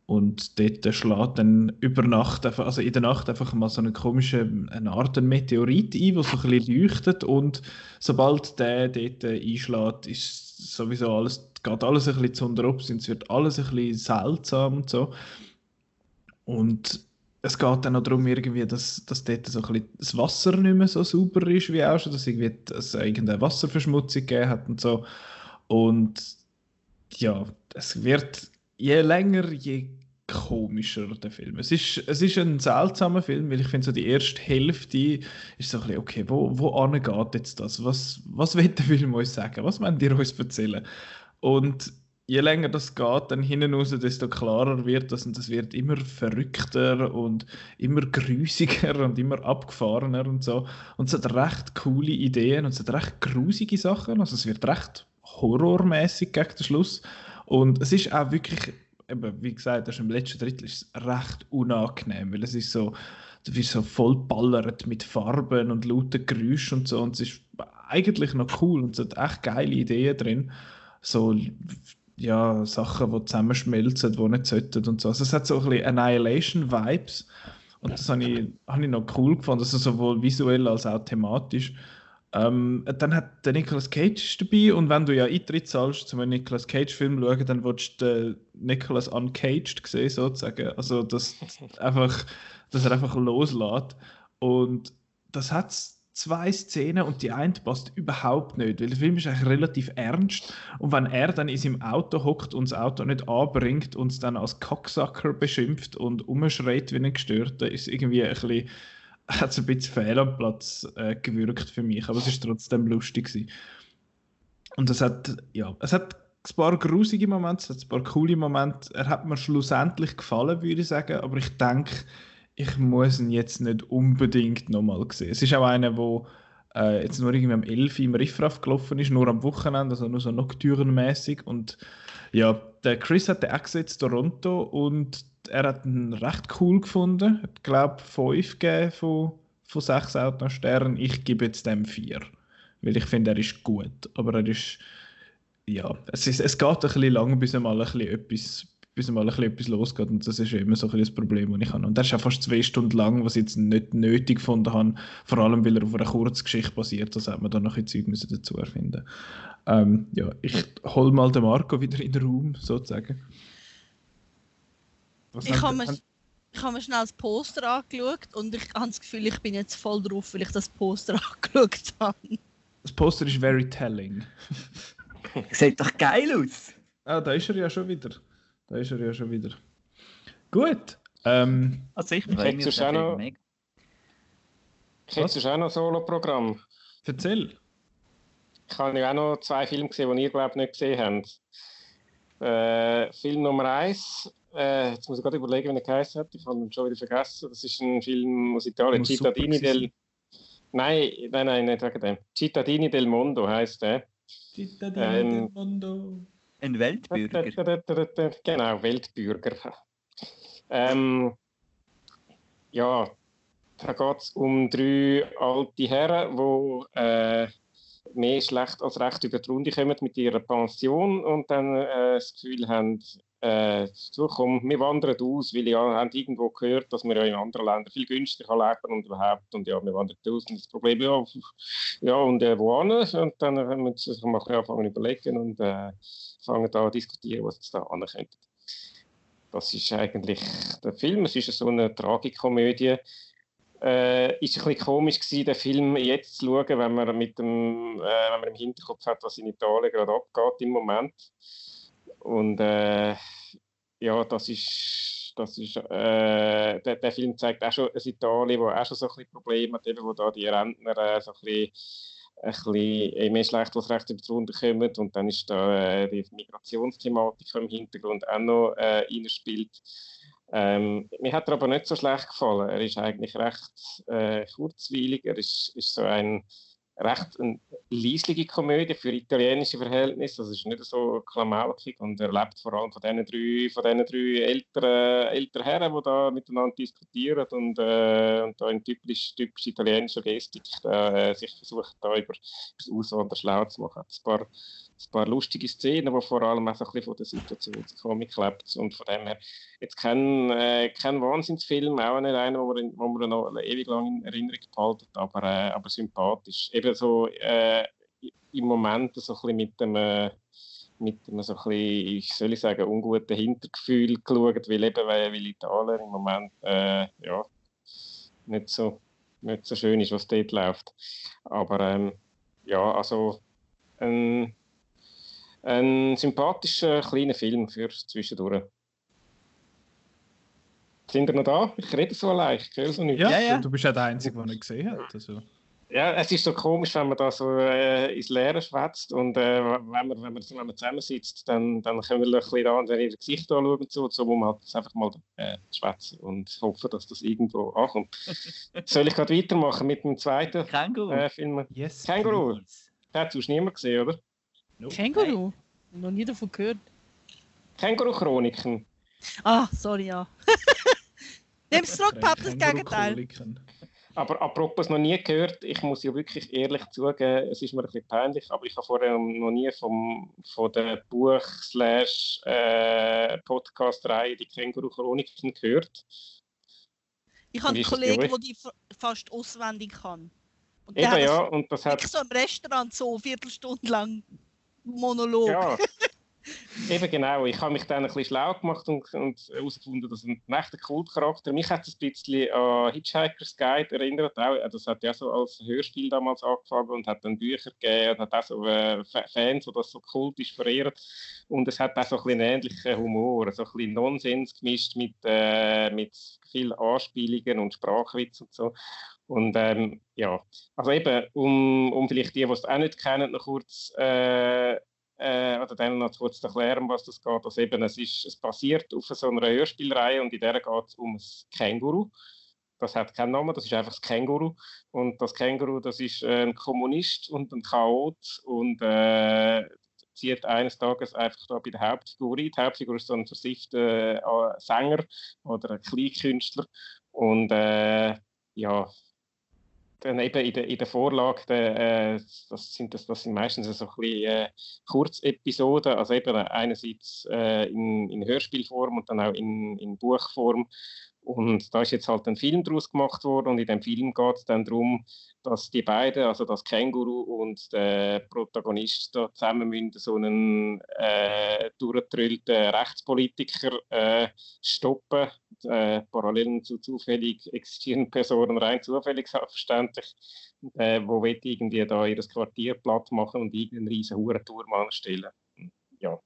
Und dort schlägt dann über Nacht, einfach, also in der Nacht einfach mal so eine komische, eine Art ein Meteorit ein, der so ein bisschen leuchtet und sobald der dort einschlägt, ist sowieso alles, geht alles ein bisschen zu unterups und es wird alles ein bisschen seltsam und so. Und es geht dann noch darum, irgendwie, dass, dass dort so ein bisschen das Wasser nicht mehr so sauber ist wie auch schon, dass irgendwie es irgendeine Wasserverschmutzung gegeben hat und so. Und ja, es wird je länger, je komischer der Film. Es ist, es ist ein seltsamer Film, weil ich finde, so die erste Hälfte ist so ein bisschen, okay, wo, wo geht jetzt das? Was, was will der Film uns sagen? Was wollen die uns erzählen? Und je länger das geht, dann hinten raus, desto klarer wird das und es wird immer verrückter und immer grusiger und immer abgefahrener und so. Und es hat recht coole Ideen und es hat recht grusige Sachen. Also es wird recht horrormäßig gegen den Schluss. Und es ist auch wirklich eben, wie gesagt, ist im letzten Drittel ist es recht unangenehm, weil es ist so, du wirst so voll ballert mit Farben und lauten Geräuschen und so und es ist eigentlich noch cool und es hat echt geile Ideen drin. So, ja, Sachen, die zusammenschmelzen, die nicht sollten und so. Also es hat so ein bisschen Annihilation-Vibes und das habe ich, hab ich noch cool gefunden, also sowohl visuell als auch thematisch. Ähm, dann hat der Nicolas Cage dabei und wenn du ja Eintritt zahlst, zum einen Nicolas Cage-Film schauen, dann willst du Nicolas uncaged sehen, sozusagen. Also, dass, einfach, dass er einfach loslässt. Und das hat zwei Szenen und die eine passt überhaupt nicht, weil der Film ist eigentlich relativ ernst und wenn er dann in seinem Auto hockt und das Auto nicht anbringt und es dann als Cocksucker beschimpft und umschreit wie ein Gestörter, ist irgendwie ein bisschen hat es ein bisschen fehl am Platz äh, gewirkt für mich, aber es ist trotzdem lustig gewesen. Und es hat, ja, es hat ein paar grusige Momente, es hat ein paar coole Momente. Er hat mir schlussendlich gefallen, würde ich sagen, aber ich denke, ich muss ihn jetzt nicht unbedingt nochmal sehen. Es ist auch einer, der äh, jetzt nur irgendwie am 11 im Riffraff gelaufen ist, nur am Wochenende, also nur so nocturnmäßig. Und ja, der Chris hat den auch gesehen, Toronto und er hat ihn recht cool gefunden. Ich glaube, 5 gegeben von, von 6 Autosternen. Ich gebe jetzt dem 4. Weil ich finde, er ist gut. Aber er ist. Ja, es, ist, es geht ein bisschen lang, bis mal ein bisschen etwas, bis mal ein bisschen etwas losgeht. Und das ist immer so ein das Problem, das ich habe. Und der ist auch fast zwei Stunden lang, was ich jetzt nicht nötig gefunden habe. Vor allem, weil er auf einer Kurzgeschichte basiert. Das hat man da noch ein Zeug müssen dazu erfinden. Ähm, ja, ich hole mal den Marco wieder in den Raum, sozusagen. Was ich habe mir, ich hab mir schnell das Poster angeschaut und ich habe das Gefühl, ich bin jetzt voll drauf, weil ich das Poster angeschaut habe. Das Poster ist very telling. Sieht doch geil aus. Ah, da ist er ja schon wieder. Da ist er ja schon wieder. Gut. Ähm, also ich freue mich auch noch. Ich hätte auch noch Solo-Programm. Erzähl. Ich habe ja auch noch zwei Filme gesehen, die ihr, glaube ich, nicht gesehen habt. Äh, Film Nummer 1 äh, jetzt muss ich gerade überlegen, wie er geheißen hat. Ich habe ihn schon wieder vergessen. Das ist ein Film aus Italien. Cittadini del. Nein, nein, nein, nicht wegen dem. Cittadini del Mondo heißt der. Cittadini ähm, del Mondo. Ein Weltbürger. Genau, Weltbürger. Ähm, ja, da geht es um drei alte Herren, die äh, mehr schlecht als recht über die Runde kommen mit ihrer Pension und dann äh, das Gefühl haben, äh, zukommen. Wir wandern aus, weil ja, haben irgendwo gehört, dass wir ja in anderen Ländern viel günstiger leben und überhaupt. Und ja, wir wandern aus. Und das Problem ja, ja und äh, wo an? Und dann haben wir uns anfangen überlegen und äh, fangen da diskutieren, was jetzt da an könnte. Das ist eigentlich der Film. Es ist so eine Tragikomödie. Äh, ist ein bisschen komisch gewesen, den Film jetzt zu schauen, wenn man, mit dem, äh, wenn man im Hinterkopf hat, was in Italien gerade abgeht im Moment. Und äh, ja, das ist, das ist äh, der, der, Film zeigt auch schon ein Italien, wo auch schon so ein bisschen Probleme hat, eben, wo da die Rentner äh, so ein bisschen, ein bisschen äh, mehr schlecht als recht über die Runde und dann ist da äh, die Migrationsthematik im Hintergrund auch noch äh, reinspielt. Ähm, mir hat er aber nicht so schlecht gefallen. Er ist eigentlich recht äh, kurzweilig. Er ist, ist so ein recht eine leislige Komödie für italienische Verhältnisse. Das ist nicht so klamaukig und er lebt vor allem von diesen drei, von diesen drei älteren, älteren Herren, die da miteinander diskutieren und, äh, und da in typisch, typisch italienischer Gestik äh, sich versuchen, da über das Auswandern schlau zu machen. Ein paar ein paar lustige Szenen, die vor allem so ein bisschen von der Situationskomik lebt. Und von dem her, jetzt kein, äh, kein Wahnsinnsfilm, auch nicht einer, wo man, wo man noch ewig lang in Erinnerung behalten, aber, äh, aber sympathisch. Eben so äh, im Moment so ein bisschen mit dem, äh, mit einem so ein ich soll sagen, unguten Hintergefühl geschaut, weil eben, weil, Italien im Moment, äh, ja, nicht so, nicht so schön ist, was dort läuft. Aber ähm, ja, also ein ein sympathischer kleiner Film fürs Zwischendurch. Sind ihr noch da? Ich rede so allein, ich höre so nicht. Ja, ja, ja. du bist ja der Einzige, der nicht gesehen hat. Also. Ja, es ist so komisch, wenn man da so äh, ins Leere schwätzt und äh, wenn, man, wenn, man, wenn man zusammensitzt, dann, dann können wir ein bisschen andere in das Gesicht anschauen und so, so muss man halt einfach mal äh, schwätzen und hoffen, dass das irgendwo ankommt. Soll ich gerade weitermachen mit dem zweiten äh, Film? Yes, Känguru. Den hat sonst niemand gesehen, oder? Nope. Känguru? Noch nie davon gehört. Känguru-Chroniken. Ah, sorry, ja. Nimm's zurück, Pap, das Gegenteil. Aber apropos noch nie gehört, ich muss ja wirklich ehrlich zugeben, es ist mir ein bisschen peinlich, aber ich habe vorher noch nie vom, von der Buch-Podcast-Reihe Die Känguru-Chroniken gehört. Ich habe einen Kollegen, der die fa- fast auswendig kann. Und Eben hat ja, das und das hat wirklich so im Restaurant so eine Viertelstunde lang Monolog. Ja, eben genau. Ich habe mich dann ein bisschen schlau gemacht und und herausgefunden, dass ein echter Kultcharakter. Mich hat es ein bisschen an Hitchhiker's Guide erinnert. Auch, das hat ja so als Hörspiel damals angefangen und hat dann Bücher gegeben und hat auch so äh, Fa- Fans, die das so kultisch verehren. Und es hat auch so ein bisschen ähnlichen Humor, so ein bisschen Nonsens gemischt mit, äh, mit vielen Anspielungen und Sprachwitz und so. Und ähm, ja, also eben, um, um vielleicht die, die es auch nicht kennen, noch kurz äh, äh, oder dann noch kurz zu erklären, was das geht. Also eben, es, ist, es basiert auf so einer Hörspielreihe und in der geht es um ein Känguru. Das hat keinen Namen, das ist einfach das Känguru. Und das Känguru, das ist äh, ein Kommunist und ein Chaot und äh, zieht eines Tages einfach da bei der Hauptfigur ein. Die Hauptfigur ist so ein versiffter äh, Sänger oder ein Kleinkünstler. Und äh, ja, dann eben in der, in der Vorlage, der, äh, das, sind, das, das sind meistens so äh, Kurzepisoden, also eben einerseits äh, in, in Hörspielform und dann auch in, in Buchform. Und da ist jetzt halt ein Film daraus gemacht worden und in dem Film geht es dann darum, dass die beiden, also das Känguru und der Protagonist, da zusammen müssen so einen äh, durchgetrillten Rechtspolitiker äh, stoppen, äh, parallel zu zufällig existierenden Personen, rein zufällig selbstverständlich, äh, wo will irgendwie da ihr Quartier platt machen und irgendeinen riesen Hurenturm anstellen. Ja,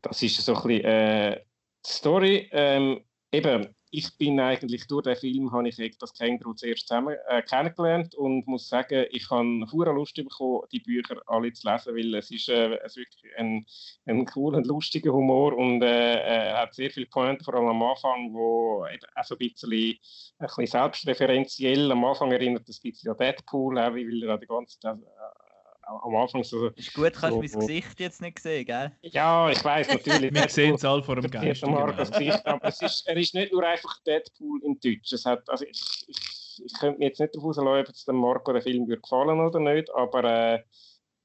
das ist so ein bisschen äh, die Story. Ähm, eben, ich bin eigentlich durch den Film habe ich das Känguru zuerst zusammen äh, kennengelernt und muss sagen, ich habe hure Lust bekommen, die Bücher alle zu lesen, weil es ist, äh, es ist wirklich ein, ein cooler, lustiger Humor und äh, er hat sehr viele Pointen, vor allem am Anfang, wo auch so ein bisschen, ein bisschen selbstreferenziell, am Anfang erinnert es ein bisschen an Deadpool, auch, weil er auch die ganze Zeit äh, am Anfang so Ist gut, kannst du So, mein Gesicht jetzt nicht sehen, gell? ja, ich weiß natürlich. Wir sehen es alle vor dem Geist. am Markus Genau. Gesicht, aber es ist, er ist nicht nur einfach Deadpool in Deutsch. Es hat, also ich, ich, ich könnte mir jetzt nicht darauf rauslassen, ob jetzt dem Marco der Film würde gefallen oder nicht, aber äh,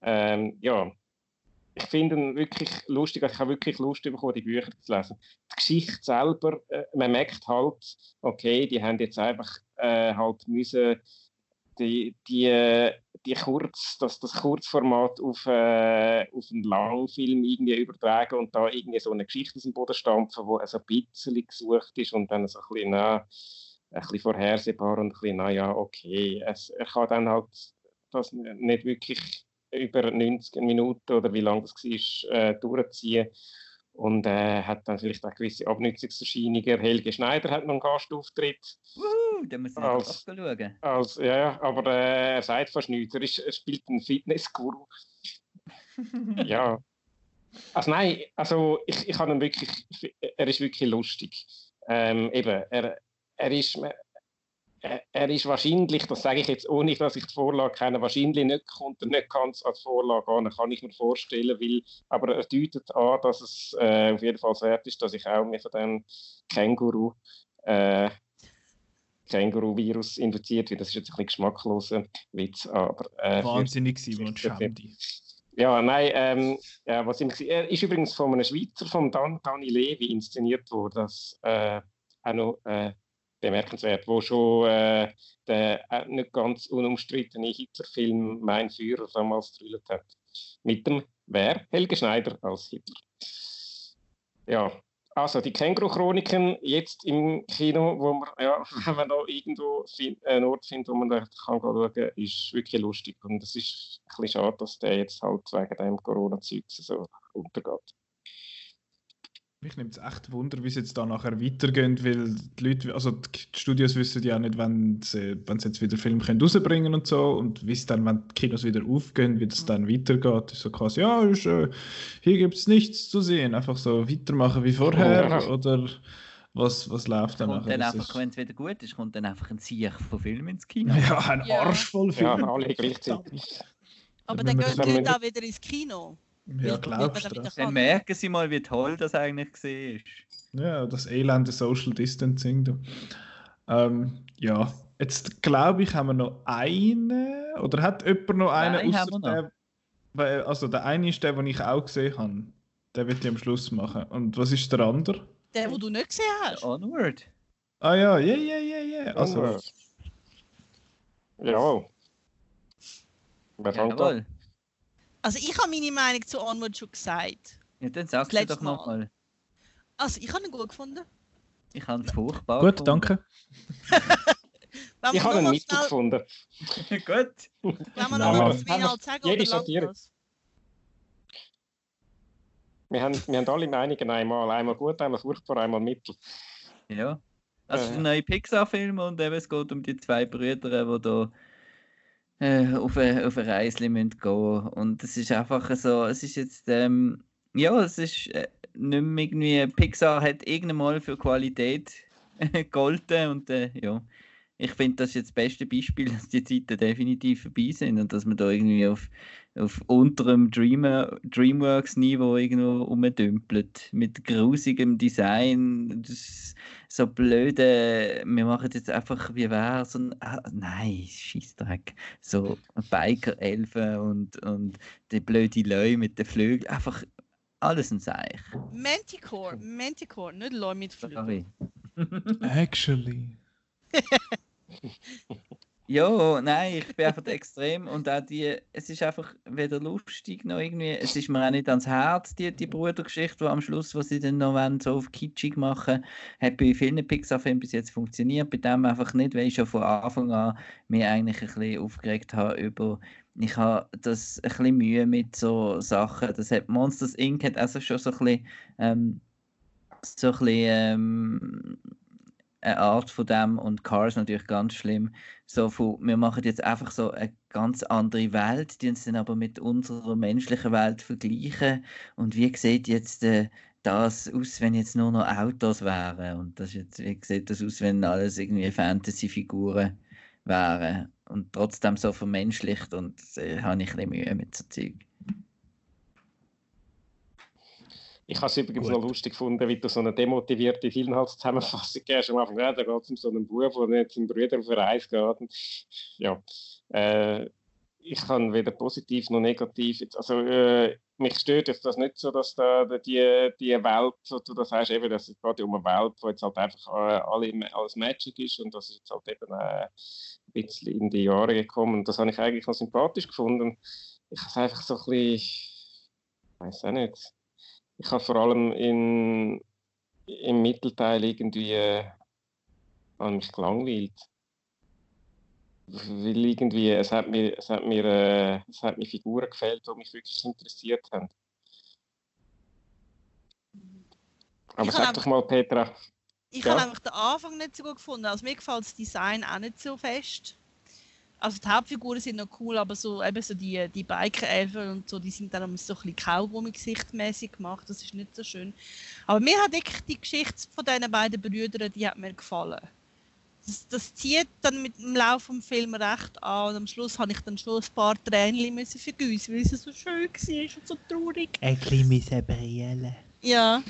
ähm, ja, ich finde ihn wirklich lustig. Also ich habe wirklich Lust bekommen, die Bücher zu lesen. Die Geschichte selber, äh, man merkt halt, okay, die haben jetzt einfach äh, halt müssen die, die, äh, die kurz, das, das Kurzformat auf, äh, auf einen Langfilm irgendwie übertragen und da irgendwie so eine Geschichte aus dem Boden stampfen, die also ein bisschen gesucht ist und dann so ein bisschen, na, ein bisschen vorhersehbar und ein bisschen, naja, okay. Es, er kann dann halt das nicht wirklich über 90 Minuten oder wie lange das war, äh, durchziehen. Und äh, hat dann vielleicht auch gewisse Abnutzungserscheinungen. Helge Schneider hat noch einen Gastauftritt. Uh, da muss ich Als- noch schauen. Also, ja, ja, aber äh, er sagt fast nichts. Er, ist, er spielt einen Fitnessguru. ja. Also nein, also ich, ich habe ihn wirklich, er ist wirklich lustig. Ähm, eben, er, er ist, er, ist wahrscheinlich, das sage ich jetzt ohne, dass ich die Vorlage kenne, wahrscheinlich nicht, kommt er nicht ganz als Vorlage an, kann ich mir vorstellen, weil, aber er deutet an, dass es äh, auf jeden Fall wert ist, dass ich auch mich von dem Känguru äh, Känguru-Virus infiziert wird. Das ist jetzt ein bisschen geschmackloser Witz, aber äh, Wahnsinnig, Simon Schandi. ja, nein, ähm, ja, was ich, er ist übrigens von einem Schweizer, von Dan, Dani Levi, inszeniert worden. Das äh, auch noch äh, bemerkenswert, wo schon äh, der äh, nicht ganz unumstrittene Hitler-Film Mein Führer damals gedrillt hat. Mit dem wer? Helge Schneider als Hitler. Ja, also die Känguru-Chroniken jetzt im Kino, wo man, ja, wenn man noch irgendwo fin- einen Ort findet, wo man da kann schauen kann, ist wirklich lustig. Und es ist ein bisschen schade, dass der jetzt halt wegen dem Corona-Zeug so untergeht. Mich nimmt es echt Wunder, wie es jetzt da nachher weitergeht, weil die Leute, also die Studios wissen ja nicht, wenn sie, wenn sie jetzt wieder Film können rausbringen und so und wie es dann, wenn die Kinos wieder aufgehen, wie das dann weitergeht. So quasi, ja, ist, äh, hier gibt es nichts zu sehen, einfach so weitermachen wie vorher Ja. oder was, was läuft dann Kommt nachher? dann einfach, wenn es wieder gut ist, kommt dann einfach ein Sieg von Filmen ins Kino. ja, ein Ja. Arsch voll Ja, Film. alle gleichzeitig. Aber dann gehen die Leute auch wieder ins Kino. Ja, glaubst du das? Dann merken sie mal, wie toll das eigentlich war. Ja, das elende Social Distancing. Da. Ähm, ja, jetzt glaube ich, haben wir noch einen. Oder hat jemand noch einen? Nein, noch. Der, weil- also der eine ist der, den ich auch gesehen habe. Der wird ich am Schluss machen. Und was ist der andere? Der, wo du nicht gesehen hast. Onward. Ah ja, ja, ja, ja, ja. Also. Jawohl. Wer fängt da? Also ich habe meine Meinung zu Onward schon gesagt. Ja, dann sagst Das du doch letzte noch Mal. mal. Also ich habe ihn gut gefunden. Ich habe es furchtbar gut, gefunden. danke. Ich habe mal Mittel schnell, gefunden. gut. wenn wir noch den Inhalt sagen, Jede oder das? Wir haben, wir haben alle Meinungen einmal. Einmal gut, einmal furchtbar, einmal mittel. Ja. Also es ist Äh. ein neuer Pixar-Film und eben, es geht um die zwei Brüder, die da äh, auf eine, auf eine Reise müssen gehen. Und es ist einfach so, es ist jetzt, ähm, ja, es ist äh, nicht mehr irgendwie, Pixar hat irgendwann mal für Qualität gegolten und äh, ja, ich finde, das jetzt das beste Beispiel, dass die Zeiten definitiv vorbei sind und dass man da irgendwie auf, auf unterem Dreamer, Dreamworks-Niveau irgendwo rumdümpelt. Mit grusigem Design, so blöde, wir machen jetzt einfach, wie wäre so ein, ah, nein, Scheissdreck, so Biker-Elfen und, und die blöde Leu mit den Flügeln, einfach alles ein Seich. Manticore, Manticore, nicht Leu mit Flügeln. Sorry. Actually. Ja, nein, ich bin einfach extrem und auch die, es ist einfach weder lustig noch irgendwie, es ist mir auch nicht ans Herz, die, die Brudergeschichte, die am Schluss, was sie dann noch wollen, so auf kitschig machen, hat bei vielen Pixar-Filmen bis jetzt funktioniert, bei dem einfach nicht, weil ich schon von Anfang an mich eigentlich ein bisschen aufgeregt habe über, ich habe das ein bisschen Mühe mit so Sachen, das hat Monsters Inc. hat also schon so ein bisschen, ähm, so ein bisschen, ähm, eine Art von dem und Cars natürlich ganz schlimm. So von, wir machen jetzt einfach so eine ganz andere Welt, die uns dann aber mit unserer menschlichen Welt vergleichen. Und wie sieht jetzt äh, das aus, wenn jetzt nur noch Autos wären? Und das jetzt, wie sieht das aus, wenn alles irgendwie Fantasy-Figuren wären? Und trotzdem so vermenschlicht und äh, habe ich ein bisschen Mühe mit so Zeug. Ich habe es übrigens Gut. noch lustig gefunden, wie du so eine demotivierte Inhaltszusammenfassung gibst. Am Anfang, ja, da geht es um so einen Bub, der nicht seinen Bruder auf Reise geht. Und, ja, äh, ich kann weder positiv noch negativ. Jetzt, also, äh, mich stört jetzt das nicht so, dass da die, die Welt, so du das sagst, eben, dass es ja um eine Welt, wo jetzt halt einfach äh, alle, alles Magic ist und das ist jetzt halt eben äh, ein bisschen in die Jahre gekommen. Und das habe ich eigentlich noch sympathisch gefunden. Ich habe es einfach so ein bisschen, ich weiß auch nicht ich habe vor allem in, im Mittelteil irgendwie äh, an mich gelangweilt. Weil irgendwie, es hat mir, es hat mir, äh, es hat mir Figuren gefällt, die mich wirklich interessiert haben. Aber Ich sag doch mal, Petra, Ich Ja. habe einfach den Anfang nicht so gut gefunden. Also mir gefällt das Design auch nicht so fest. Also die Hauptfiguren sind noch cool, aber so eben so die, die Biker-Elfen und so, die sind dann so ein bisschen Kaugummi-Gesichtmäßig gemacht. Das ist nicht so schön. Aber mir hat wirklich die Geschichte von diesen beiden Brüdern, die hat mir gefallen. Das, das zieht dann mit dem Lauf vom Film recht an und am Schluss habe ich dann schon ein paar Tränen müssen vergüssen, weil es so schön war und so traurig. Ein bisschen brüllen. Ja.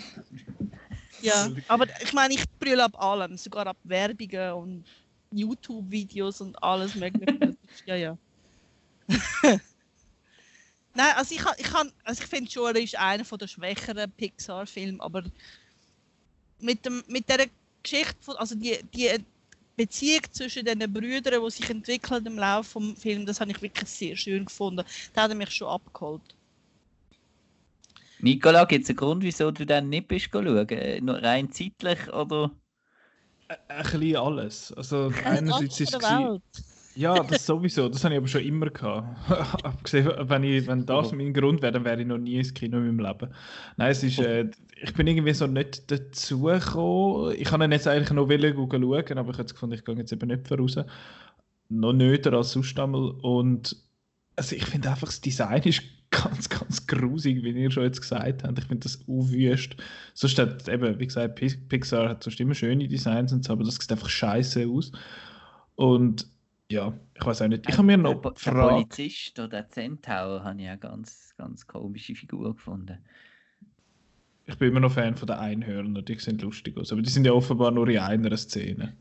Ja, aber ich meine, ich brülle ab allem, sogar ab Werbungen und YouTube-Videos und alles mögliche. Das ja, ja. Nein, also ich, ich, kann- also ich finde schon, er ist einer von der schwächeren Pixar-Filme, aber mit, dem, mit der Geschichte, von, also die, die Beziehung zwischen den Brüdern, die sich entwickelt im Laufe des Films, das habe ich wirklich sehr schön gefunden. Da hat er mich schon abgeholt. Nicola, gibt es einen Grund, wieso du dann nicht bist schauen? Äh, Nur rein zeitlich oder? Ein bisschen alles. Also einerseits ist es. Ja, das sowieso. Das habe ich aber schon immer gehabt. Abgesehen, wenn, ich, wenn das mein Grund wäre, dann wäre ich noch nie ins Kino in meinem Leben. Nein, es ist, äh, ich bin irgendwie so nicht dazugekommen. Ich kann ihn jetzt eigentlich noch gehen schauen, aber ich habe jetzt gefunden, ich gehe jetzt eben nicht voraus. Noch nöter als sonst einmal. Und also ich finde einfach, das Design ist ganz, ganz grusig, wie ihr schon jetzt gesagt habt. Ich finde das unwüst. Sonst hat eben, wie gesagt, Pi- Pixar hat sonst immer schöne Designs und so, aber das sieht einfach scheiße aus. Und ja, ich weiß auch nicht. Ich habe mir Der noch Der gefragt. Polizist oder der Centaur habe ich ja ganz, ganz komische Figur gefunden. Ich bin immer noch Fan von den Einhörner, die sehen lustig aus. Aber die sind ja offenbar nur in einer Szene.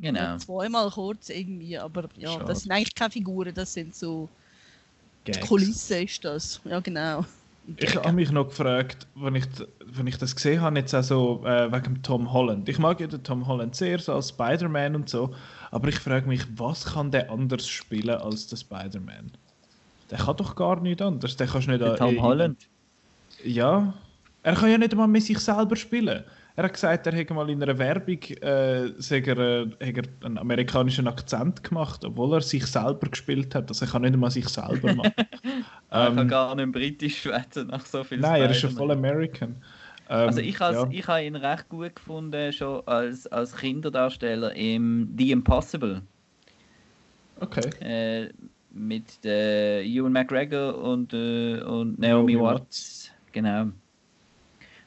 Genau. Zweimal kurz irgendwie, aber ja, Schade. das sind eigentlich keine Figuren, das sind so. Die Gags. Kulisse ist das. Ja, genau. Ich habe mich noch gefragt, wenn ich, wenn ich das gesehen habe, jetzt auch so äh, wegen Tom Holland. Ich mag ja den Tom Holland sehr, so als Spider-Man und so, aber ich frage mich, was kann der anders spielen als der Spider-Man? Der kann doch gar nicht anders. Der kannst nicht Der Tom Holland. Ja, er kann ja nicht einmal mit sich selber spielen. Er hat gesagt, er hätte mal in einer Werbung äh, er, äh, er einen amerikanischen Akzent gemacht, obwohl er sich selber gespielt hat. Also er kann nicht einmal sich selber machen. Ah, ich kann Ähm, gar nicht britisch schwätzen nach so viel Nein, er ist ja voll. American. Ähm, Also ich, has, ja. ich habe ihn recht gut gefunden, schon als, als Kinderdarsteller im The Impossible. Okay. Äh, mit äh, Ewan McGregor und, äh, und Naomi Naomi Watts. Genau.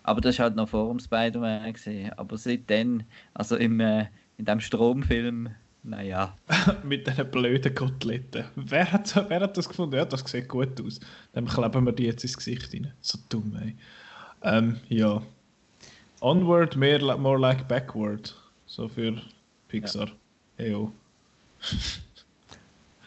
Aber das war halt noch vor dem Spider-Man. Aber seitdem, also im, äh, in dem Stromfilm, naja. Mit diesen blöden Koteletten. Wer hat, wer hat das gefunden? Ja, das sieht gut aus. Dann kleben wir die jetzt ins Gesicht rein. So dumm, ey. Ähm, ja. Onward, mehr, more like backward. So für Pixar. Ja. Eyo.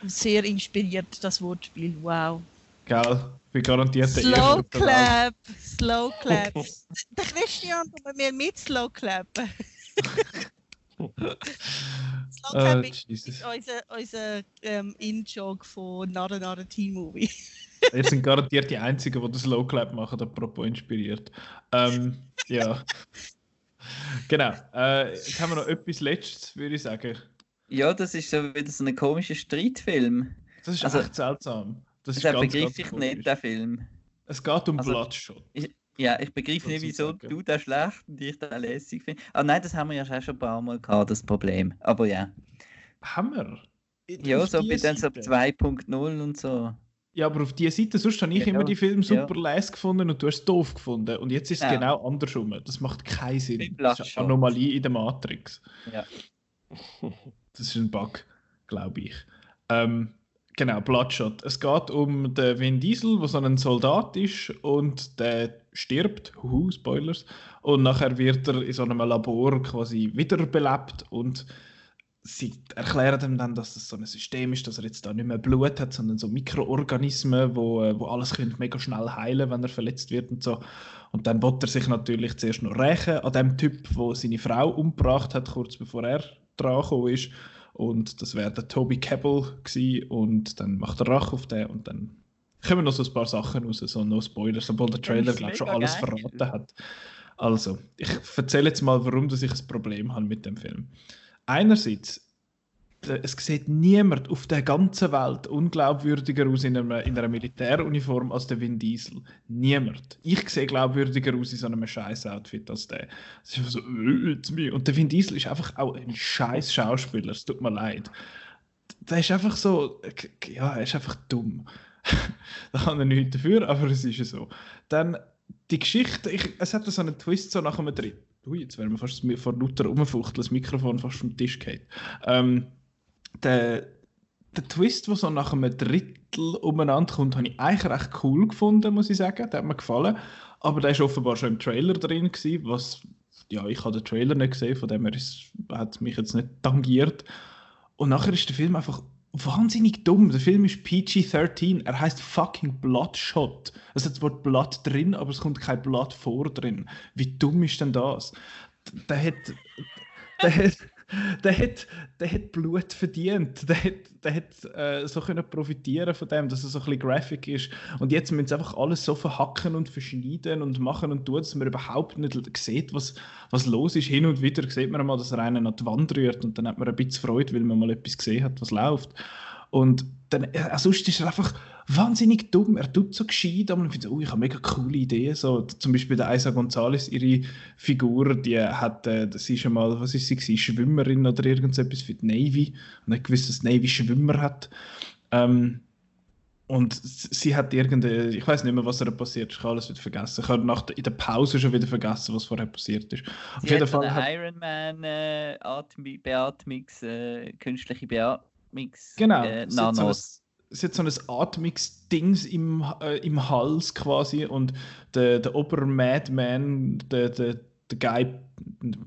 Sehr inspiriert, das Wortspiel. Wow. Gell? Bin garantiert der Slow. Clap. Slow Clap. Der Christian tut mir mit Slow Clappen. Slow Clap Äh, ist ist unser, unser ähm, In-Joke von Nara Nara Teen Movie. Ihr sind garantiert die Einzigen, die das Slow Clap machen, apropos inspiriert. Ähm, ja. Genau. Äh, jetzt haben wir noch etwas Letztes, würde ich sagen. Ja, das ist so wieder so ein komischer Streitfilm. Das ist Also- echt seltsam. Das Das begriff ganz ich komisch. nicht, der Film. Es geht um Also- Bloodshot. Ja, ich begreife nicht, wieso du den schlecht und ich den lässig finde. Ah nein, das haben wir ja schon ein paar Mal gehabt, das Problem. Aber ja. Haben wir? Ja, so bei dann so Seite. 2.0 und so. Ja, aber auf dieser Seite, sonst habe ich Genau. immer die Filme Ja. super leise gefunden und du hast es doof gefunden. Und jetzt ist es Ja. genau andersrum. Das macht keinen Sinn. Das ist eine Anomalie in der Matrix. Ja. Das ist ein Bug, glaube ich. Ähm, genau, Bloodshot. Es geht um den Vin Diesel, der so ein Soldat ist und der stirbt. Huhu, Spoilers. Und nachher wird er in so einem Labor quasi wiederbelebt und sie erklären ihm dann, dass das so ein System ist, dass er jetzt da nicht mehr Blut hat, sondern so Mikroorganismen, wo, äh, wo alles können mega schnell heilen, wenn er verletzt wird und so. Und dann wird er sich natürlich zuerst noch rächen an dem Typ, wo seine Frau umgebracht hat, kurz bevor er dran ist. Und das wäre der Toby Cabell gewesen. Und dann macht er Rache auf den und dann kommen noch so ein paar Sachen raus, so no Spoilers, obwohl der Trailer, glaube ich, schon alles geil. verraten hat. Also, ich erzähle jetzt mal, warum dass ich ein Problem habe mit dem Film. Einerseits, es sieht niemand auf der ganzen Welt unglaubwürdiger aus in einer, in einer Militäruniform als der Vin Diesel. Niemand. Ich sehe glaubwürdiger aus in so einem scheiß Outfit als der. Es ist einfach so, äh. Und der Vin Diesel ist einfach auch ein scheiß Schauspieler. Es tut mir leid. Der ist einfach so, äh, ja, er ist einfach dumm. da kann er nichts dafür, aber es ist ja so. Dann die Geschichte, ich, es hat so einen Twist so nach einem dritten. Ui, jetzt wären wir fast vor lauter Rumfuchteln, das Mikrofon fast vom Tisch geht. Ähm, der, der Twist, der so nach einem Drittel umeinander kommt, habe ich eigentlich recht cool gefunden, muss ich sagen. Der hat mir gefallen. Aber der ist offenbar schon im Trailer drin gewesen, was, ja, ich habe den Trailer nicht gesehen, von dem her ist, hat mich jetzt nicht tangiert. Und nachher ist der Film einfach wahnsinnig dumm. Der Film ist PG-13. Er heißt fucking Bloodshot. Es hat das Wort Blood drin, aber es kommt kein Blood vor drin. Wie dumm ist denn das? Der hat, der hat, der hat, der hat Blut verdient. Der hat, der hat äh, so können profitieren von dem, dass er so ein bisschen graphic ist. Und jetzt müssen sie einfach alles so verhacken und verschneiden und machen und tun, dass man überhaupt nicht sieht, was, was los ist. Hin und wieder sieht man mal, dass er einen an die Wand rührt und dann hat man ein bisschen Freude, weil man mal etwas gesehen hat, was läuft. Und dann, äh, sonst ist er einfach wahnsinnig dumm. Er tut so gescheit, aber man findet, oh, ich habe mega coole Ideen. So, zum Beispiel der Isa Gonzalez, ihre Figur, die hat, äh, das ist schon mal, was ist sie gewesen, Schwimmerin oder irgendetwas für die Navy. Und hat gewusst, dass die Navy Schwimmer hat. Ähm, und sie hat irgendeine, ich weiß nicht mehr, was da passiert ist, ich habe alles wieder vergessen. Ich habe nach der, in der Pause schon wieder vergessen, was vorher passiert ist. Auf Sie jeden Fall hat, Ironman äh, Atmi Beatmungs, äh, künstliche Beatmungs Genau, äh, Nanos. sie hat so ein Atmungsdings im, äh, im Hals quasi und der, der Ober-Madman, der, der, der Guy,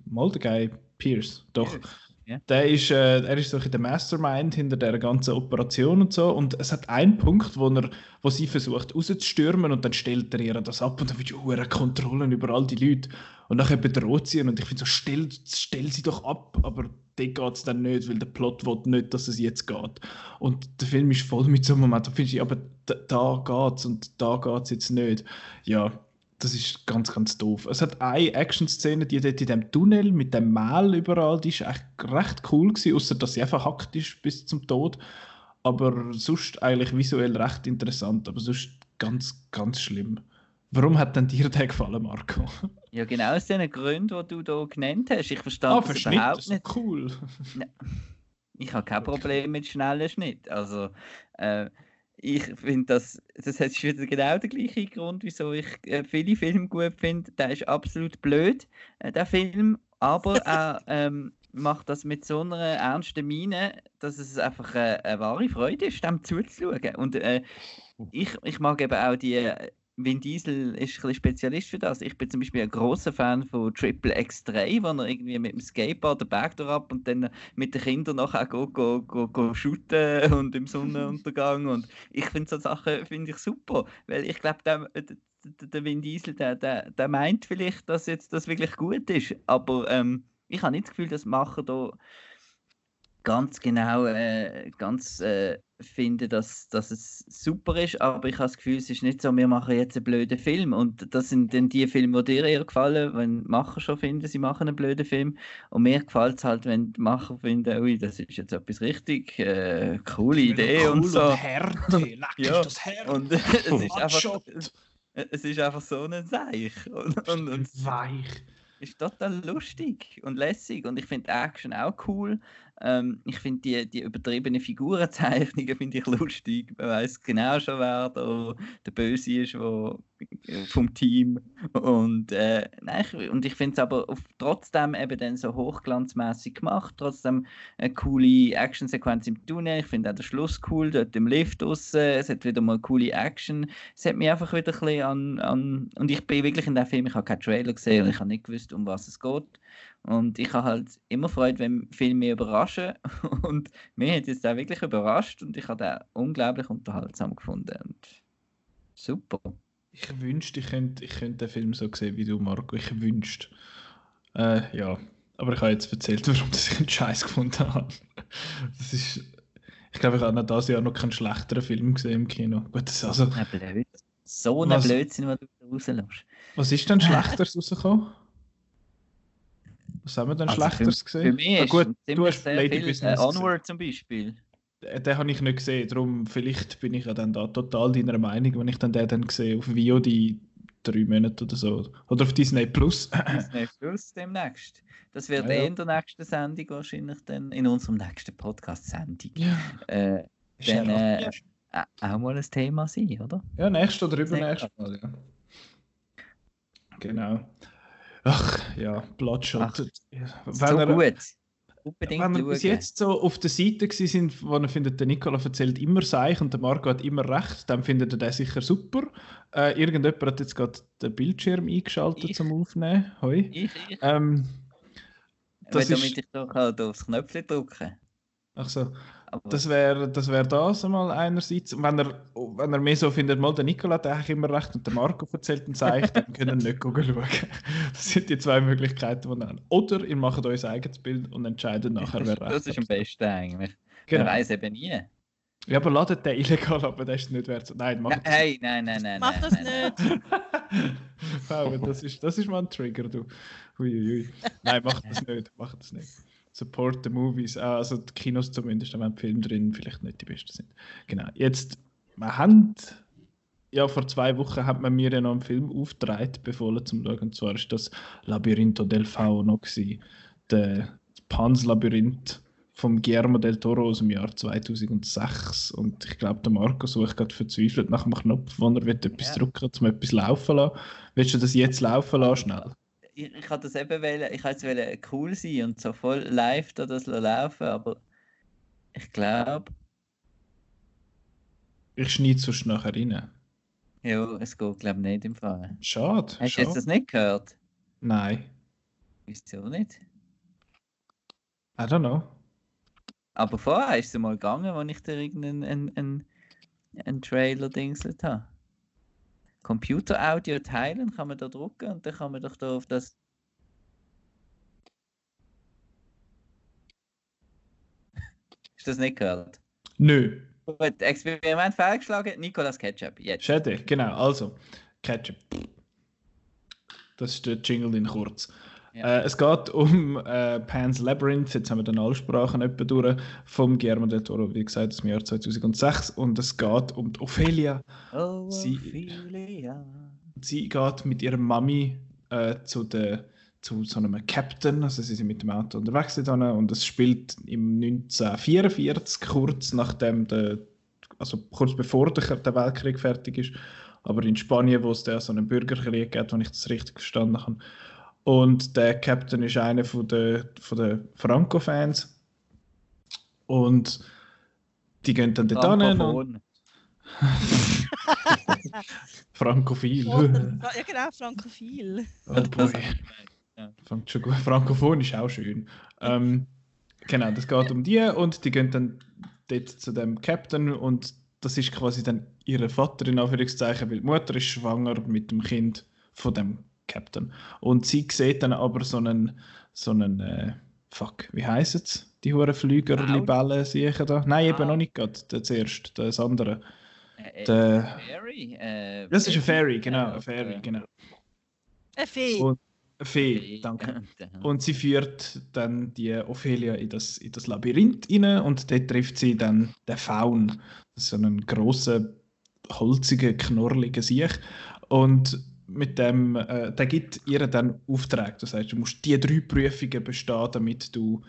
mal der Guy Pierce, doch. Der ist, äh, er ist so der Mastermind hinter der ganzen Operation und so. Und es hat einen Punkt, wo, er, wo sie versucht rauszustürmen und dann stellt er ihr das ab und dann wird ja Kontrollen über all die Leute. Und dann bedroht sie ihn und ich finde so, stell, stell sie doch ab. Aber dort geht es dann nicht, weil der Plot will nicht, dass es jetzt geht. Und der Film ist voll mit so einem Moment, da finde ich, aber da, da geht's und da geht es jetzt nicht. Ja, das ist ganz, ganz doof. Es hat eine Action-Szene, die dort in dem Tunnel mit dem Mehl überall, die ist echt recht cool gewesen, außer dass sie einfach hackt ist bis zum Tod. Aber sonst eigentlich visuell recht interessant, aber sonst ganz, ganz schlimm. Warum hat denn dir der gefallen, Marco? Ja, genau aus den Gründen, die du hier genannt hast. Ich verstehe Ah, das überhaupt nicht. cool. Ich habe kein Problem mit schnellen Schnitt. Also, äh, ich finde, das, das ist wieder genau der gleiche Grund, wieso ich äh, viele Filme gut finde. Der ist absolut blöd, äh, der Film, aber er ähm, macht das mit so einer ernsten Miene, dass es einfach äh, eine wahre Freude ist, dem zuzuschauen. Und äh, ich, ich mag eben auch die. Vin Diesel ist ein Spezialist für das. Ich bin zum Beispiel ein großer Fan von Triple X3, wo er irgendwie mit dem Skateboard den Berg ab und dann mit den Kindern nachher go, go, go, go shooten und im Sonnenuntergang. Und ich finde so Sachen finde ich super, weil ich glaube, der, der, der Vin Diesel, der, der, der meint vielleicht, dass jetzt das wirklich gut ist, aber ähm, ich habe nicht das Gefühl, dass Macher da ganz genau äh, ganz äh, finden, dass, dass es super ist, aber ich habe das Gefühl, es ist nicht so, wir machen jetzt einen blöden Film und das sind dann die Filme, die dir eher gefallen, wenn die Macher schon finden, sie machen einen blöden Film und mir gefällt es halt, wenn die Macher finden, ui, das ist jetzt etwas richtig äh, coole Idee cool und so. Härte, leck Ja, ist das Härte. Und es ist einfach, es, ist einfach so ein Seich und, und, und Weich. ist total lustig und lässig und ich finde die Action auch cool. Ähm, ich finde die, die übertriebene Figurenzeichnungen finde ich lustig. Man weiß genau schon, wer da der Böse ist wo, vom Team. Und, äh, nein, ich, ich finde es aber auf, trotzdem eben dann so hochglanzmäßig gemacht. Trotzdem eine coole Actionsequenz im Tunnel. Ich finde auch den Schluss cool, dort im Lift raus. Es hat wieder mal coole Action. Es hat mich einfach wieder ein bisschen an, an. Und ich bin wirklich in dem Film, ich habe keinen Trailer gesehen und ich habe nicht gewusst, um was es geht. Und ich habe halt immer Freude, wenn Filme mich überraschen. Und mich hat jetzt auch wirklich überrascht und ich habe den unglaublich unterhaltsam gefunden. Und super. Ich wünschte, ich könnte, ich könnte den Film so sehen wie du, Marco. Ich wünschte. Äh, ja. Aber ich habe jetzt erzählt, warum ich einen Scheiß gefunden habe. Das ist. Ich glaube, ich habe noch dieses Jahr noch keinen schlechteren Film gesehen im Kino. Gut, das, also, Ein Blöd. So ein? Blödsinn, was du da rauslässt. was ist denn Schlechteres rausgekommen? Was haben wir denn Also Schlechteres Für gesehen? mich Ah, ist gut, du hast Lady viel, Business äh, gesehen. Onward zum Beispiel. Den, den habe ich nicht gesehen, darum vielleicht bin ich ja dann da total deiner Meinung, wenn ich dann den dann sehe auf VOD drei Monate oder so. Oder auf Disney Plus. Disney Plus demnächst. Das wird Ja, ja. eh in der nächsten Sendung wahrscheinlich dann, in unserem nächsten Podcast-Sendung, ja. äh, ja dann äh, äh, auch mal ein Thema sein, oder? Ja, nächstes oder übernächstes Mal, ja. Genau. Ach, ja, Bloodshot. Ach, so er- gut. Unbedingt Wenn wir bis jetzt so auf der Seite sind, wo er findet, der Nicola erzählt immer Seich und der Marco hat immer recht, dann findet er den sicher super. Äh, irgendjemand hat jetzt gerade den Bildschirm eingeschaltet Ich. zum Aufnehmen. Hoi. Ich, ich. Ähm, das Weil damit ist- ich doch halt aufs Knöpfchen drücken. ach so, Aber das wäre das, wär das einmal einerseits. Und wenn er, wenn er mehr so findet, mal der Nicola hat eigentlich immer recht und der Marco erzählt einen Seich, dann können wir nicht schauen. Das sind die zwei Möglichkeiten, die wir haben. Oder ihr macht euch ein eigenes Bild und entscheidet nachher, wer recht das ist am besten eigentlich. Genau. Man weiß eben nie. Ja, aber ladet den illegal, aber das ist nicht wert. Nein, macht Nein, hey, nein, nein, nein. Mach nein, das nein, nein. nicht. Das ist, das ist mal ein Trigger, du. Uiuiui. Nein, mach das nicht, mach das nicht. Support the movies, Ah, also die Kinos zumindest, wenn die Filme drin vielleicht nicht die besten sind. Genau, jetzt, wir haben, ja vor zwei Wochen hat man mir ja noch einen Film aufgetragen, befohlen zum Schauen, und zwar ist das Labyrinto del Fauno der Pans Labyrinth vom Guillermo del Toro aus dem Jahr 2006 und ich glaube, der Marco sucht gerade verzweifelt nach einem Knopf, wo er will etwas Ja. drücken um etwas laufen lassen. Willst du das jetzt laufen lassen, schnell? Ich, ich hatte das eben wollen, ich wollte jetzt cool sein und so voll live da das laufen, aber ich glaube, Ich schneide sonst nachher rein. Ja, es geht glaube ich nicht im Fall. Schade. Hast du jetzt das nicht gehört? Nein. Wieso nicht? I don't know. Aber vorher ist es mal gegangen, als ich dir irgendeinen einen, einen, einen Trailer dingselt habe. Computer-Audio teilen, kann man da drucken und dann kann man doch da auf das. Du das nicht gehört? Nö. Gut, Experiment fehlgeschlagen, Nicolas Ketchup, jetzt. Schade, genau. Also, Ketchup. Das ist der Jingle in kurz. Ja. Äh, es geht um äh, Pan's Labyrinth, jetzt haben wir dann alle Sprachen etwa durch, vom Guillermo del Toro, wie gesagt, aus dem Jahr 2006. Und es geht um die Ophelia. Oh, Sie- Ophelia. Sie geht mit ihrer Mami äh, zu, der, zu so einem Captain, also sie sind mit dem Auto unterwegs und es spielt im 1944, kurz nachdem der, also kurz bevor der, der Weltkrieg fertig ist, aber in Spanien, wo es da so einen Bürgerkrieg gibt, wenn ich das richtig verstanden habe. Und der Captain ist einer von der, von der Franco-Fans und die gehen dann dort hin. Frankophil. Ja genau, Frankophil. Oh boy. Ja. Fängt schon gut. Frankophon ist auch schön. Ähm, genau, das geht um die und die gehen dann dort zu dem Captain und das ist quasi dann ihre Vater in Anführungszeichen, weil die Mutter ist schwanger mit dem Kind von dem Captain. Und sie sieht dann aber so einen, so einen äh, fuck, wie heisst es? Die hohen Flüger? Libellen, sehe ich da? Nein, eben Ah. noch nicht gerade, der zuerst, das andere. Äh, äh, Der- Fairy? Äh, Das ist eine Fairy, genau, Ja, eine Fairy, genau. Eine Fee. Und- Eine Fee, danke. Und sie führt dann die Ophelia in das, in das Labyrinth rein und dort trifft sie dann den Faun. Das ist so einen grossen, holzigen, knorrligen Siech. Und mit dem, äh, der gibt ihr dann Auftrag. Das heißt, du musst die drei Prüfungen bestehen, damit du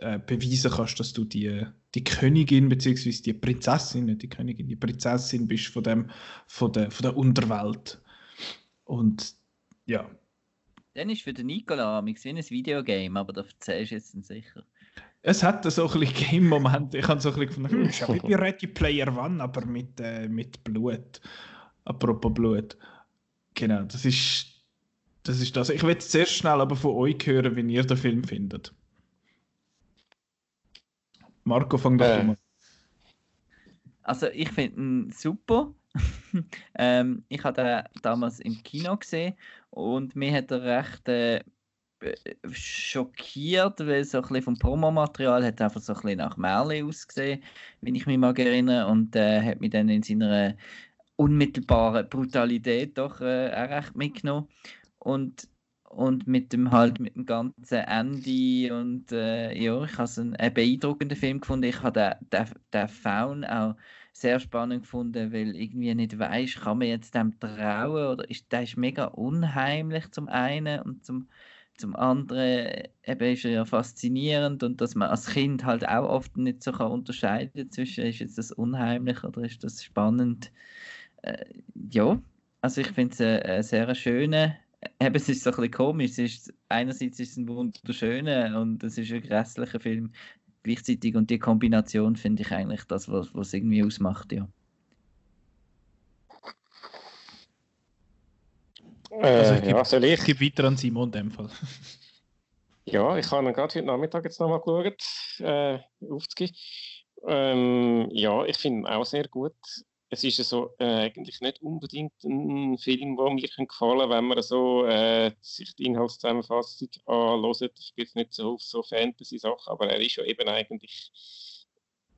äh, beweisen kannst, dass du die, die Königin bzw. die Prinzessin, nicht die Königin, die Prinzessin bist von, dem, von, der, von der Unterwelt. Und ja, Dann ist für den Nicola amix wie ein Videogame, aber da erzählst du jetzt nicht sicher. Es hat so ein bisschen Game-Moment. Ich habe so ein bisschen gefunden, hm, wie bei Ready Player One, aber mit, äh, mit Blut. Apropos Blut. Genau, das ist das. Ist das. Ich will jetzt sehr schnell aber von euch hören, wie ihr den Film findet. Marco, fang doch Äh. mal. Also ich finde ihn super. ähm, ich habe den damals im Kino gesehen und mir hat er recht äh, schockiert, weil so ein bisschen vom Promomaterial hat er einfach so ein bisschen nach Merli ausgesehen, wenn ich mich mag erinnere und äh, hat mich dann in seiner unmittelbaren Brutalität doch äh, auch recht mitgenommen und und mit dem halt mit dem ganzen Ende und äh, ja, ich habe es einen, einen beeindruckenden Film gefunden. Ich habe den, den, den Faun auch sehr spannend gefunden, weil irgendwie nicht weiß, kann man jetzt dem trauen oder ist der ist mega unheimlich zum einen und zum zum anderen eben ist er ja faszinierend und dass man als Kind halt auch oft nicht so kann unterscheiden zwischen ist jetzt das unheimlich oder ist das spannend. Äh, ja, also ich finde es einen, einen sehr schönen eben, es ist so ein bisschen komisch. Es ist, einerseits ist es ein wunderschöner und es ist ein grässlicher Film gleichzeitig und die Kombination finde ich eigentlich das, was was es irgendwie ausmacht, ja. Äh, Also ich gebe- ja, soll ich? Ich gebe weiter an Simon in dem Fall. Ja, ich habe ihn gerade heute Nachmittag jetzt nochmal geschaut, äh. Ähm, ja, ich finde ihn auch sehr gut. Es ist ja so äh, eigentlich nicht unbedingt ein Film, der mir gefallen kann, wenn man so äh, sich die Inhaltszusammenfassung anhört. Ich bin jetzt nicht so auf so Fantasy-Sachen, aber er ist ja eben eigentlich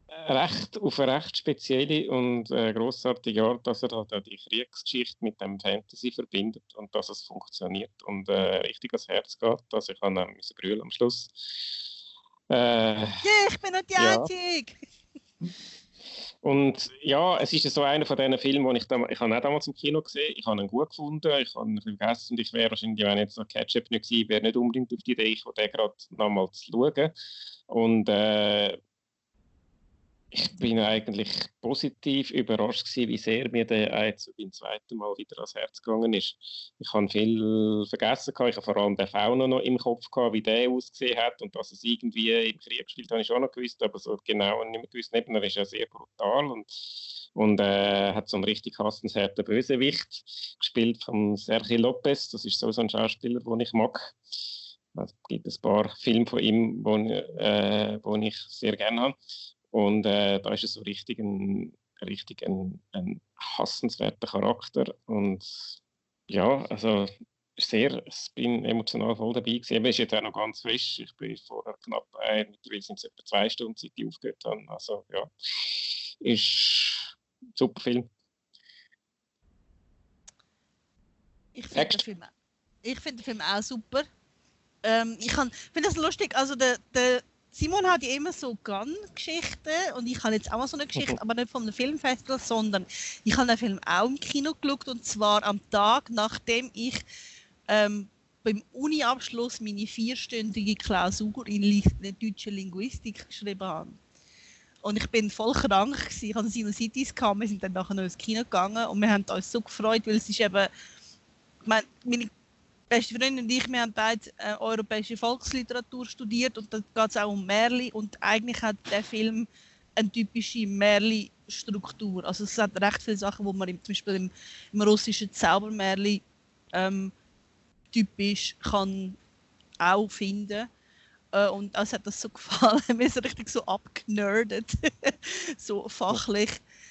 recht auf eine recht spezielle und äh, großartige Art, dass er halt auch die Kriegsgeschichte mit dem Fantasy verbindet und dass es funktioniert und äh, richtig ans Herz geht. Also ich habe müssen brüllen am Schluss. Äh, Yeah, ich bin nicht die Ja. Einzige! Und ja, es ist so einer von diesen Filmen, die ich, dam ich habe auch damals im Kino gesehen. Ich habe ihn gut gefunden, ich habe ihn vergessen und ich wäre wahrscheinlich, wenn jetzt noch Ketchup nicht gewesen wäre, nicht unbedingt auf die Idee gekommen, den gerade nochmal zu schauen. Und äh, ich bin eigentlich positiv überrascht gewesen, wie sehr mir der jetzt beim zweiten Mal wieder ans Herz gegangen ist. Ich habe viel vergessen, gehabt. ich habe vor allem den Fauna noch im Kopf gehabt, wie der ausgesehen hat und dass es irgendwie im Krieg spielt, habe ich schon noch gewusst, aber so genau nicht mehr gewusst. Neben ist ja sehr brutal und und äh, hat so einen richtig hassenswerten Bösewicht gespielt von Sergio Lopez. Das ist so, so ein Schauspieler, den ich mag. Es gibt ein paar Filme von ihm, die äh, ich sehr gerne habe. Und äh, da ist er so richtig ein, richtig ein, ein hassenswerter Charakter. Und ja, also sehr, ich bin emotional voll dabei gewesen. ist jetzt auch noch ganz frisch. Ich bin vorher knapp, äh, mittlerweile sind es etwa zwei Stunden, seit ich aufgehört habe. Also ja, ist ein super Film. Ich finde den, Film, find den Film auch super. Ähm, ich finde das lustig, also der, der Simon hat ja immer so Gun-Geschichten und ich habe jetzt auch mal so eine Geschichte, aber nicht von einem Filmfestival, sondern ich habe den Film auch im Kino geschaut und zwar am Tag, nachdem ich ähm, beim Uni-Abschluss meine vierstündige Klausur in Li deutscher Linguistik geschrieben habe. Und ich bin voll krank, gewesen. ich hatte Sinusitis, gehabt. wir sind dann nachher noch ins Kino gegangen und wir haben uns so gefreut, weil es ist eben, meine, meine beste Freundin und ich, wir haben beide äh, europäische Volksliteratur studiert und da geht es auch um Märli und eigentlich hat der Film eine typische Märli-Struktur. Also es hat recht viele Sachen, wo man im, zum Beispiel im, im russischen Zaubermärli ähm, typisch kann auch finden. Äh, und uns hat das so gefallen. Wir sind richtig so abgenerdet, so fachlich.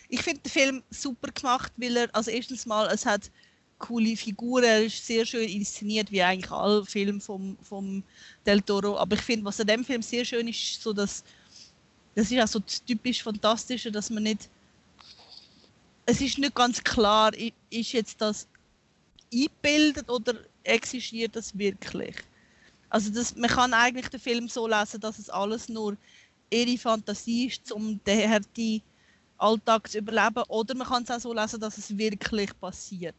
Ich finde den Film super gemacht, weil er, also erstens mal, es hat coole Figuren, ist sehr schön inszeniert, wie eigentlich alle Filme vom, vom Del Toro. Aber ich finde, was an dem Film sehr schön ist, ist so, dass das ist auch so das typisch Fantastische, dass man nicht es ist nicht ganz klar, ist jetzt das eingebildet oder existiert das wirklich? Also das, man kann eigentlich den Film so lesen, dass es alles nur ihre Fantasie ist, um den harten Alltag zu überleben. Oder man kann es auch so lesen, dass es wirklich passiert.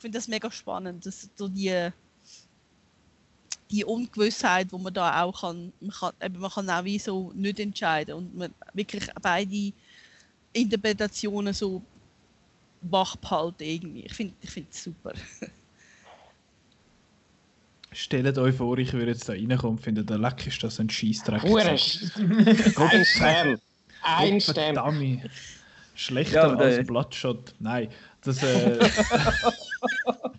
Ich finde das mega spannend, dass so die, die Ungewissheit, wo man da auch kann, man kann, eben, man kann auch wie so nicht entscheiden und man wirklich beide Interpretationen so wach behalten irgendwie. Ich finde ich es super. Stellt euch vor, ich würde jetzt da reinkommen und finde, der Leck ist das ein Scheißdreck. ein Stern. Ein Stern. Schlechter ja, als Bloodshot. Nein, das äh...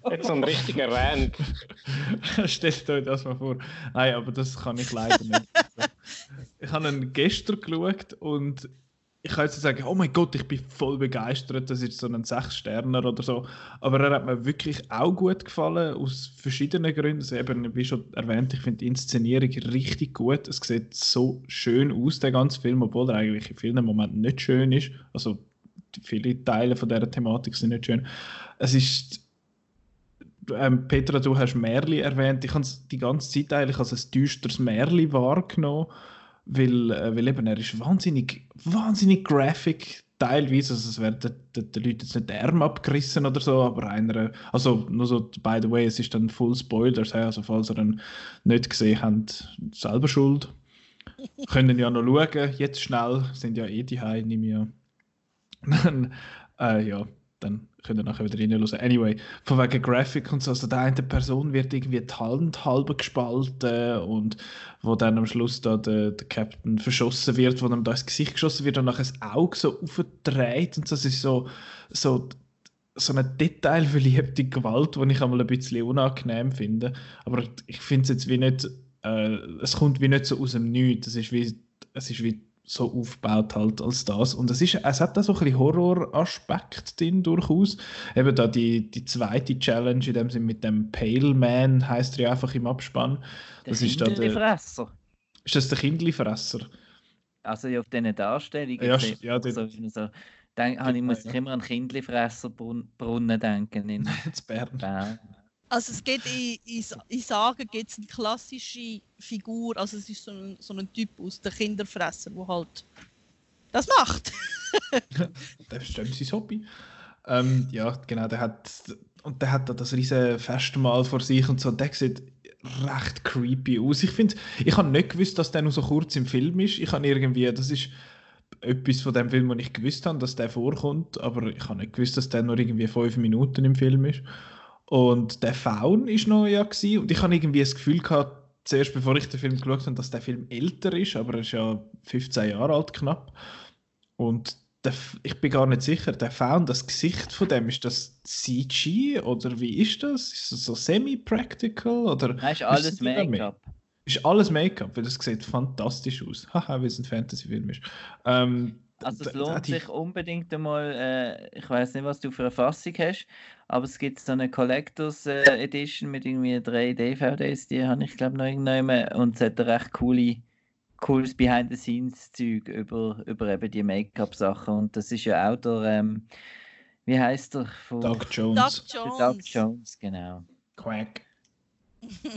Jetzt so ein richtiger Rand. Stellt euch das mal vor. Nein, aber das kann ich leider nicht. ich habe ihn gestern geschaut und ich kann jetzt sagen, oh mein Gott, ich bin voll begeistert, das ist so ein Sechs-Sterner oder so. Aber er hat mir wirklich auch gut gefallen, aus verschiedenen Gründen. Also eben, wie schon erwähnt, ich finde die Inszenierung richtig gut. Es sieht so schön aus, der ganze Film, obwohl er eigentlich in vielen Momenten nicht schön ist. Also viele Teile von dieser Thematik sind nicht schön. Es ist ähm, Petra, du hast Märli erwähnt. Ich habe es die ganze Zeit eigentlich als ein düsteres Märli wahrgenommen weil, äh, weil eben er ist wahnsinnig, wahnsinnig graphic teilweise, also es werden den, Leuten jetzt nicht die Arme abgerissen oder so, aber einer, also nur so, by the way, es ist dann full Spoilers, also falls ihr ihn nicht gesehen habt, selber schuld. Können ja noch schauen, jetzt schnell, sind ja eh die Hause, nehme ich an. äh, ja, dann könnt ihr nachher wieder reinhören. Anyway, von wegen Graphic und so, also der eine Person wird irgendwie die Hand halb gespalten und wo dann am Schluss da der, der Captain verschossen wird, wo dann da ins Gesicht geschossen wird und nachher das Auge so aufgedreht und so, das ist so, so, so eine detailverliebte Gewalt, die ich einmal ein bisschen unangenehm finde. Aber ich finde es jetzt wie nicht, äh, es kommt wie nicht so aus dem Nichts, es ist wie, es ist wie so aufgebaut halt als das. Und es, ist, es hat da so ein bisschen Horroraspekt drin durchaus. Eben da die, die zweite Challenge in dem Sinne mit dem Pale Man heißt er ja einfach im Abspann. Der das ist da der, Ist das der Kindlifresser? Also auf diesen Darstellungen. Ja, ja, so, so, dann, ich muss ich immer an Kindlifresserbrunnen denken in Bern. Bern. Also es geht in, in, in Sagen gibt es eine klassische Figur, also es ist so ein, so ein Typ aus der Kinderfresser, der halt das macht. das ist sein Hobby. Ähm, ja, genau, der hat und der hat da das riesige Festmahl vor sich und so, der sieht recht creepy aus. Ich finde, ich habe nicht gewusst, dass der nur so kurz im Film ist. Ich habe irgendwie, das ist etwas von dem Film, wo ich gewusst habe, dass der vorkommt, aber ich habe nicht gewusst, dass der nur irgendwie fünf Minuten im Film ist. Und der Faun ist noch ja gewesen. und ich habe irgendwie das Gefühl gehabt, zuerst bevor ich den Film geschaut habe, dass der Film älter ist, aber er ist ja 15 Jahre alt knapp. Und der, ich bin gar nicht sicher, der Found, das Gesicht von dem, ist das CG oder wie ist das? Ist das so semi-practical? Oder Das ist alles? Make-up. Ist alles Make-up, weil das sieht fantastisch aus. Haha, weil es ein Fantasy-Film ist. Ähm, Also es lohnt sich unbedingt einmal, äh, ich weiß nicht, was du für eine Fassung hast, aber es gibt so eine Collectors äh, Edition mit irgendwie drei DVDs, die habe ich glaube noch irgendwann und es hat ein recht coole, cooles Behind-the-Scenes-Zeug über, über eben die Make-up-Sachen und das ist ja auch der, ähm, wie heißt der? Von Doug Jones. Doug Jones. Doug Jones, genau. Quack.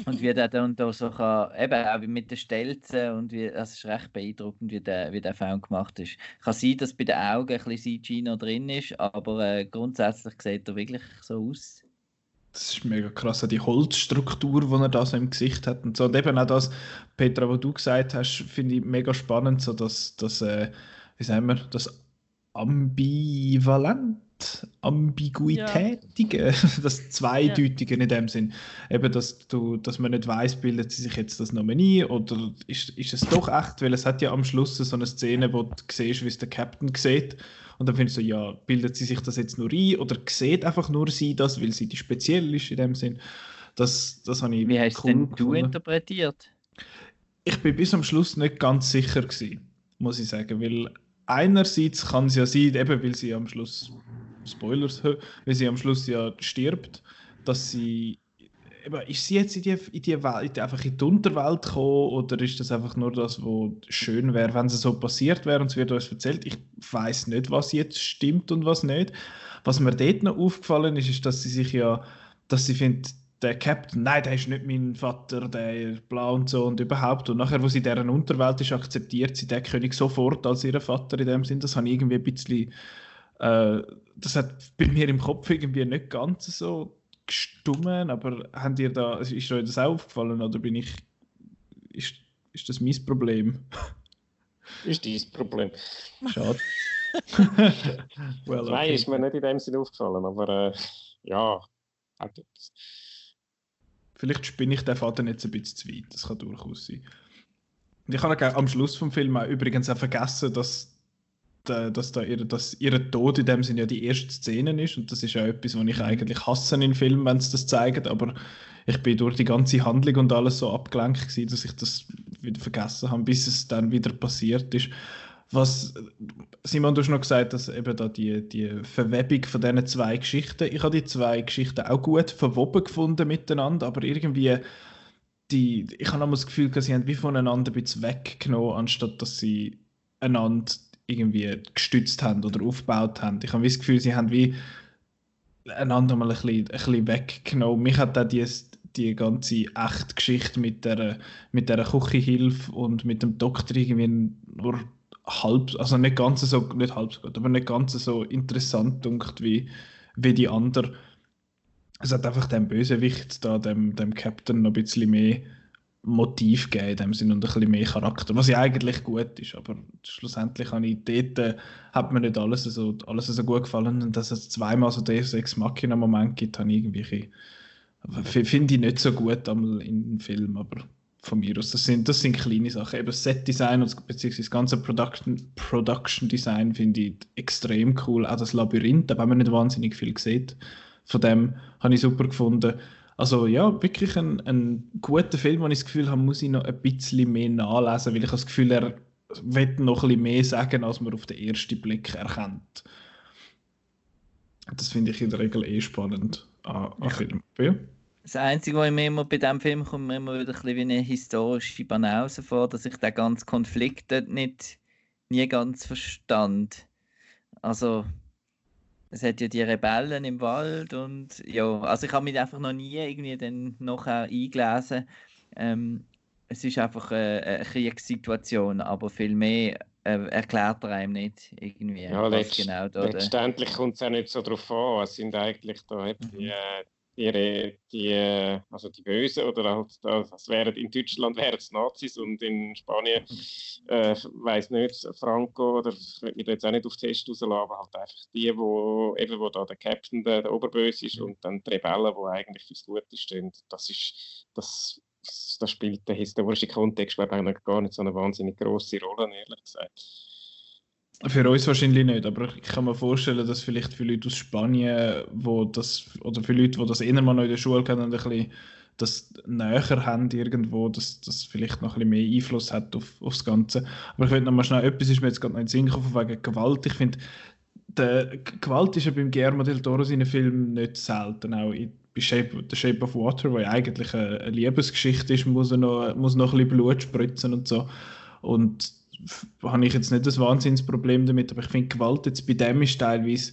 Und wie der dann da so kann, eben auch mit den Stelzen und wie, das ist recht beeindruckend, wie der, wie der Film gemacht ist. Kann sein, dass bei den Augen ein bisschen CG noch drin ist, aber äh, grundsätzlich sieht er wirklich so aus. Das ist mega krass, die Holzstruktur, die er da so im Gesicht hat und so. Und eben auch das, Petra, was du gesagt hast, finde ich mega spannend, so dass, dass äh, wie sagen wir, das Ambivalent, Ambiguitätige, das Zweideutige in dem Sinn. Eben, dass, du, dass man nicht weiß, bildet sie sich jetzt das nur ein oder ist, ist es doch echt, weil es hat ja am Schluss so eine Szene, wo du siehst, wie es der Captain sieht. Und dann findest du, ja, bildet sie sich das jetzt nur ein oder sieht einfach nur sie das, weil sie die speziell ist in dem Sinn. Das, das habe ich Wie hast cool denn du gefunden. interpretiert? Ich bin bis am Schluss nicht ganz sicher gewesen, muss ich sagen, weil einerseits kann es ja sein, eben weil sie am Schluss, Spoilers, weil sie am Schluss ja stirbt, dass sie, eben, ist sie jetzt in die, in die Welt, einfach in die Unterwelt gekommen oder ist das einfach nur das, was schön wäre, wenn es so passiert wäre und es wird uns erzählt? Ich weiß nicht, was jetzt stimmt und was nicht. Was mir dort noch aufgefallen ist, ist, dass sie sich ja, dass sie findet, der Captain, nein, der ist nicht mein Vater, der blau und so und überhaupt. Und nachher, wo sie in deren Unterwelt ist, akzeptiert sie den König sofort als ihren Vater in dem Sinn. Das habe ich irgendwie ein bisschen, äh, das hat bei mir im Kopf irgendwie nicht ganz so gestummen, aber habt ihr da, ist euch das auch aufgefallen oder bin ich, ist, ist das mein Problem? Ist dein Problem. Schade. well, Nein, okay. ist mir nicht in dem Sinne aufgefallen, aber äh, ja. Vielleicht spinne ich den Faden jetzt ein bisschen zu weit. Das kann durchaus sein. Und ich habe am Schluss vom Film auch übrigens auch vergessen, dass, da, dass, da ihre, dass ihre Tod in dem Sinne ja die erste Szene ist. Und das ist ja etwas, was ich eigentlich hasse in Filmen, wenn sie das zeigen. Aber ich bin durch die ganze Handlung und alles so abgelenkt gewesen, dass ich das wieder vergessen habe, bis es dann wieder passiert ist. Was, Simon, du hast noch gesagt, dass eben da die, die Verwebung von diesen zwei Geschichten, ich habe die zwei Geschichten auch gut verwoben gefunden miteinander, aber irgendwie, die, ich habe immer das Gefühl, dass sie haben wie voneinander ein bisschen weggenommen, anstatt dass sie einander irgendwie gestützt haben oder aufgebaut haben. Ich habe das Gefühl, sie haben wie einander mal ein bisschen, ein bisschen weggenommen. Mich hat auch die, die ganze echte Geschichte mit der, mit der Küchenhilfe und mit dem Doktor irgendwie nur halb, also nicht ganz so, nicht halb so gut, aber nicht ganz so interessant dunkt wie, wie die andere. Es hat einfach dem Bösewicht da, dem, dem Captain noch ein bisschen mehr Motiv gegeben in dem Sinn und ein bisschen mehr Charakter, was ja eigentlich gut ist, aber schlussendlich habe ich dort, äh, hat mir nicht alles so, alles so gut gefallen und dass es zweimal so Deus Ex Machina Moment gibt, habe ich irgendwie, finde ich nicht so gut einmal in Film, aber von mir aus, das sind, das sind kleine Sachen, eben das Set-Design und beziehungsweise das ganze Production, Production Design finde ich extrem cool, auch das Labyrinth, aber wenn man nicht wahnsinnig viel sieht, von dem habe ich super gefunden. Also ja, wirklich ein, ein guter Film, wo ich das Gefühl habe, muss ich noch ein bisschen mehr nachlesen, weil ich habe das Gefühl, er wird noch ein bisschen mehr sagen, als man auf den ersten Blick erkennt. Das finde ich in der Regel eh spannend an, an Filmen. Ja. Das Einzige, was mir immer bei diesem Film kommt, mir immer wieder ein bisschen wie eine historische Banause vor, dass ich den ganzen Konflikt dort nicht nie ganz verstand. Also, es hat ja die Rebellen im Wald und ja, also ich habe mich einfach noch nie irgendwie dann nachher eingelesen. Ähm, es ist einfach äh, eine Kriegssituation, aber viel mehr äh, erklärt er einem nicht irgendwie, Ja, letzt, genau da letztendlich kommt es auch nicht so drauf an. Es sind eigentlich da eben Mhm. die, äh, die, die, äh, also die Bösen oder halt, da- das wären, in Deutschland wären es Nazis und in Spanien, äh, weiß nicht, Franco oder ich will mich jetzt auch nicht auf den Test rauslassen, aber halt einfach die, wo, eben, wo da der Captain, der, der Oberböse ist und dann die Rebellen, die eigentlich fürs Gute stehen. Das ist, das, das spielt der historische Kontext, glaube ich, gar nicht so eine wahnsinnig große Rolle, ehrlich gesagt. Für uns wahrscheinlich nicht, aber ich kann mir vorstellen, dass vielleicht für Leute aus Spanien, wo das, oder für Leute, die das eher mal in der Schule kennen, ein bisschen das näher haben irgendwo, dass das vielleicht noch ein bisschen mehr Einfluss hat auf, auf das Ganze. Aber ich will noch mal schnell, etwas ist mir jetzt gerade noch in den Sinn gekommen, wegen Gewalt. Ich finde, Gewalt ist ja beim Guillermo del Toro seinen Filmen nicht selten, auch in bei Shape, The Shape of Water, wo ja eigentlich eine, eine Liebesgeschichte ist, muss, er noch, muss noch ein bisschen Blut spritzen und so. Und habe ich jetzt nicht das Wahnsinnsproblem damit, aber ich finde Gewalt jetzt bei dem ist teilweise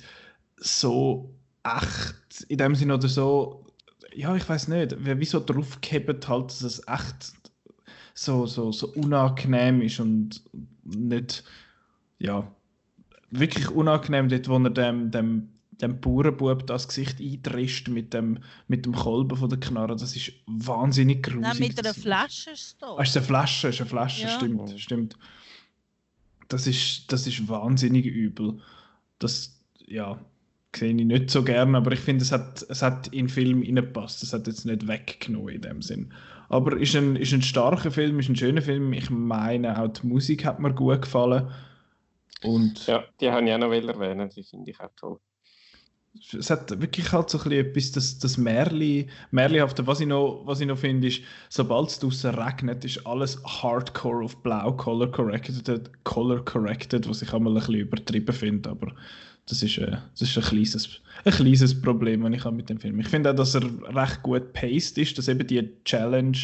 so echt, in dem Sinne oder so, ja, ich weiß nicht, wieso draufgehebt halt, dass es echt so, so, so unangenehm ist und nicht, ja, wirklich unangenehm dort, wo er dem, dem, dem Bauernbub das Gesicht eindrischt mit dem, mit dem Kolben von der Knarre. Das ist wahnsinnig gruselig. Nein, mit einer Das- Flasche ist es da. Ah, ist eine Flasche, ist eine Flasche, Ja. stimmt, stimmt. Das ist, das ist wahnsinnig übel. Das, ja, sehe ich nicht so gern, aber ich finde, es hat, es hat in den Film reingepasst. Es hat jetzt nicht weggenommen in dem Sinn. Aber ist ein, ist ein starker Film, ist ein schöner Film. Ich meine, auch die Musik hat mir gut gefallen. Und Ja, die habe ich auch noch erwähnen, die finde ich auch toll. Es hat wirklich halt so ein bisschen etwas, das, das Märli, Märlihafte. Was ich noch, noch finde, ist, sobald es draußen regnet, ist alles hardcore auf blau color corrected, color corrected, was ich einmal ein bisschen übertrieben finde, aber das ist, äh, das ist ein, kleines, ein kleines Problem, das ich habe mit dem Film. Ich finde auch, dass er recht gut paced ist, dass eben die Challenge,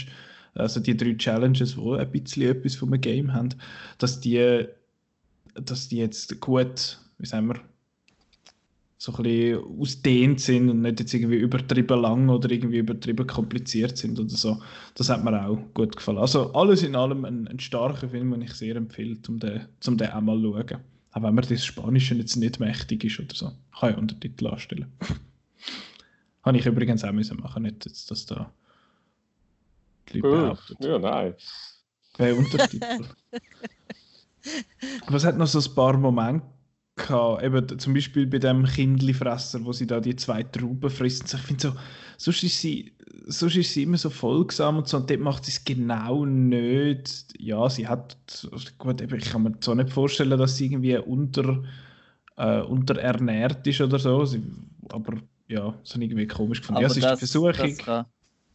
also die drei Challenges, die ein bisschen etwas einem Game haben, dass die, dass die jetzt gut, wie sagen wir, so ein bisschen ausdehnt sind und nicht jetzt irgendwie übertrieben lang oder irgendwie übertrieben kompliziert sind oder so. Das hat mir auch gut gefallen. Also alles in allem ein, ein starker Film, den ich sehr empfehle, um den, um den auch mal zu schauen. Auch wenn man das Spanische jetzt nicht mächtig ist oder so. Kann ich Untertitel anstellen. Habe ich übrigens auch müssen machen, nicht jetzt, dass da die Leute behaupten. ja, nein. Hey, Untertitel. Aber es hat noch so ein paar Momente gehabt, eben zum Beispiel bei dem Kindlifresser, wo sie da die zwei Trauben frisst. Ich finde so, sonst ist, sie, sonst ist sie immer so folgsam und so, und dort macht sie es genau nicht. Ja, sie hat, gut, eben, ich kann mir so nicht vorstellen, dass sie irgendwie unter, äh, unterernährt ist oder so. Sie, aber ja, das ich irgendwie komisch gefunden. ja, es ist die Versuchung. das kann,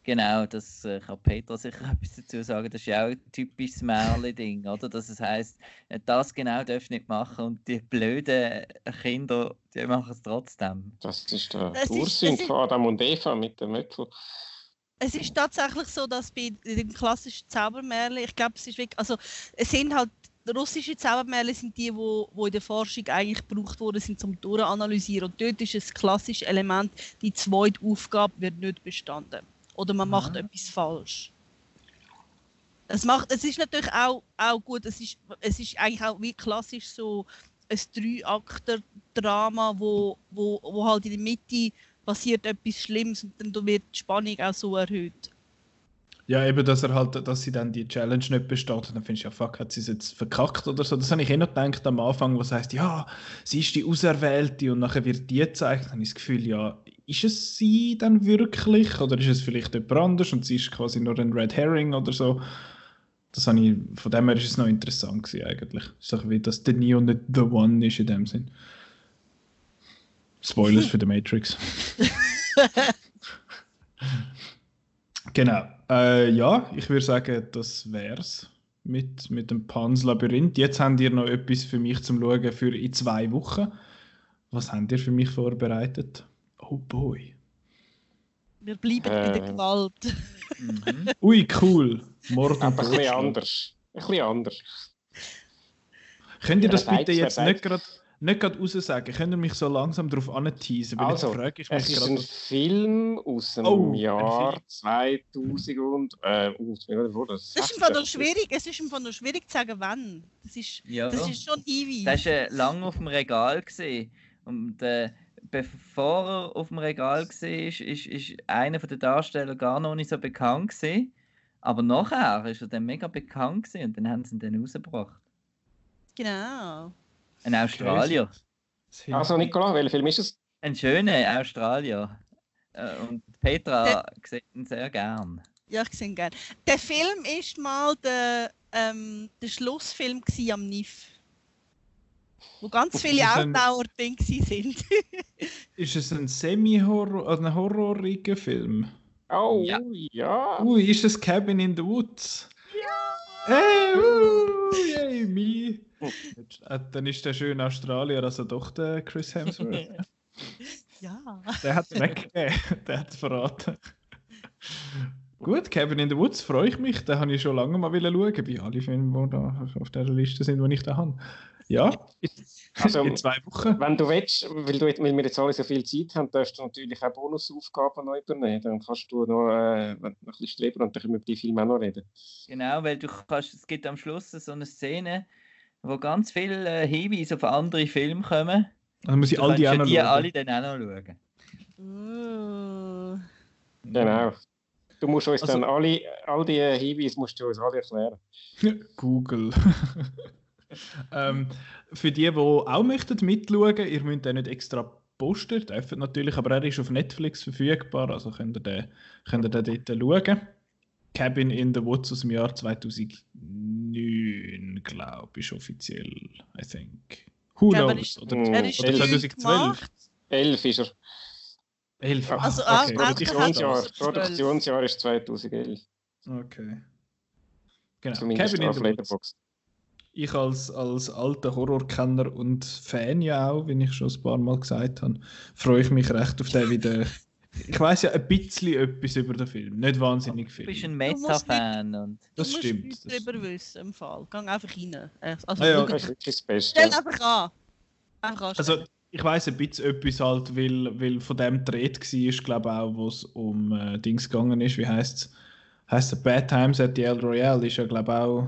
genau, das äh, kann Petra sicher etwas dazu sagen. Das ist ja auch ein typisches Märli-Ding, oder? Dass es heisst, äh, das genau darfst du nicht machen und die blöden Kinder, die machen es trotzdem. Das ist der ist- Ursinn von Adam und Eva mit dem Äpfel. Es ist tatsächlich so, dass bei dem klassischen Zaubermärchen, ich glaube, es ist wirklich, also es sind halt russische Zaubermärchen sind die, wo, wo in der Forschung eigentlich gebraucht worden sind zum durchanalysieren. Und dort ist ein klassisches Element, die zweite Aufgabe wird nicht bestanden oder man macht Ah. etwas falsch. Es macht, es ist natürlich auch, auch gut. Es ist, es ist eigentlich auch wie klassisch so ein Drei-Akter-Drama, wo, wo, wo halt in der Mitte passiert etwas Schlimmes und dann wird die Spannung auch so erhöht. Ja, eben, dass er halt, dass sie dann die Challenge nicht besteht. Und dann findest du, ja, fuck, hat sie es jetzt verkackt oder so. Das habe ich eh noch gedacht am Anfang, was heißt, ja, sie ist die Auserwählte und nachher wird die gezeigt. Dann habe ich das Gefühl, ja, ist es sie dann wirklich? Oder ist es vielleicht jemand anders und sie ist quasi nur ein Red Herring oder so? Das ich, von dem her ist es noch interessant gewesen, eigentlich. So wie, dass der Neo nicht The One ist in dem Sinn. Spoilers für The Matrix. Genau. Äh, ja, ich würde sagen, das wär's mit, mit dem Pans Labyrinth. Jetzt habt ihr noch etwas für mich zum Schauen für in zwei Wochen. Was habt ihr für mich vorbereitet? Oh boy. Wir bleiben bei der Äh. Gewalt. Mhm. Ui, cool. Mord und Aber ein bisschen anders. Ein bisschen anders. Könnt ihr das bitte jetzt nicht gerade nicht gerade raussagen? Könnt ihr mich so langsam darauf anteasen? Weil Also, jetzt frage ich mich Es ist ein Film aus dem Oh, ein Jahr Film. 2000 und... Äh, uh, das Es ist Fall noch schwierig, es ist Fall noch schwierig zu sagen, wann. Das ist, Ja. das ist schon ein Hinweis. Das war äh, lange auf dem Regal. Gewesen. Und äh, bevor er auf dem Regal war, ist, ist, ist einer der Darsteller gar noch nicht so bekannt. Gewesen. Aber nachher ist er dann mega bekannt gewesen, und dann haben sie ihn dann rausgebracht. Genau. Ein Australier. Also, Nicola, welcher Film ist es? Ein schöner Australier. Äh, Und Petra sieht ihn sehr gern. Ja, ich sehe ihn gerne. Der Film ist mal der, ähm, der Schlussfilm am NIF. Wo ganz viele es gewesen sind. Ist es ein Semi-Horror, also ein horroriger Film? Oh, Ja. ja. Ui, ist es Cabin in the Woods? Ja! Hey, uh, yay, me! Äh, Dann ist der schöne Australier, also doch der Chris Hemsworth. ja. der hat ihn weggegeben, der hat es verraten. Gut, Cabin in the Woods, freue ich mich. Den habe ich schon lange mal wollen schauen, bei allen Filmen, die da auf dieser Liste sind, die ich da habe. Ja, Also, in zwei Wochen. Wenn du willst, weil, du, weil wir jetzt alle so viel Zeit haben, darfst du natürlich auch Bonusaufgaben noch übernehmen. Dann kannst du noch, äh, noch ein bisschen streben und dann können wir über die Filme auch noch reden. Genau, weil du kannst, es gibt am Schluss so eine Szene, wo ganz viele äh, Hinweise auf andere Filme kommen. Dann muss ich all die die alle dann auch noch schauen. Genau. Du musst uns Also- dann alle, all die Hinweise musst du uns alle erklären. Google. ähm, für die, die auch möchten mitschauen, ihr müsst den nicht extra posten, dürft natürlich, aber er ist auf Netflix verfügbar, also könnt ihr den, könnt ihr den dort schauen. Cabin in the Woods aus dem Jahr 2009, glaube ich, offiziell, I think. Who knows? ist- Oder, ist oder Elf. 2012? gemacht. Elf ist er. 11. Ah, Also, ah, okay. ah, Produktionsjahr. Produktionsjahr ist 2011. okay. Genau. Zumindest Cabin in auf. Letterboxd. ich als, als alter Horrorkenner und Fan ja auch, wie ich schon ein paar Mal gesagt habe, freue ich mich recht auf den wieder. Ich weiß ja ein bisschen etwas über den Film, nicht wahnsinnig Du bist viel. ein Meta-Fan und Das du stimmt. musst Das nichts darüber wissen im Fall. Gang einfach rein. Äh, Also, Ah ja. Das ist das Beste. Stell einfach an. Einfach anstellen. Also ich weiß ein bisschen etwas halt, weil, weil von dem gedreht war, glaube ich auch, wo es um äh, Dings gegangen ist, wie heißt es? Heißt der Bad Times at the El Royale ist ja glaube ich auch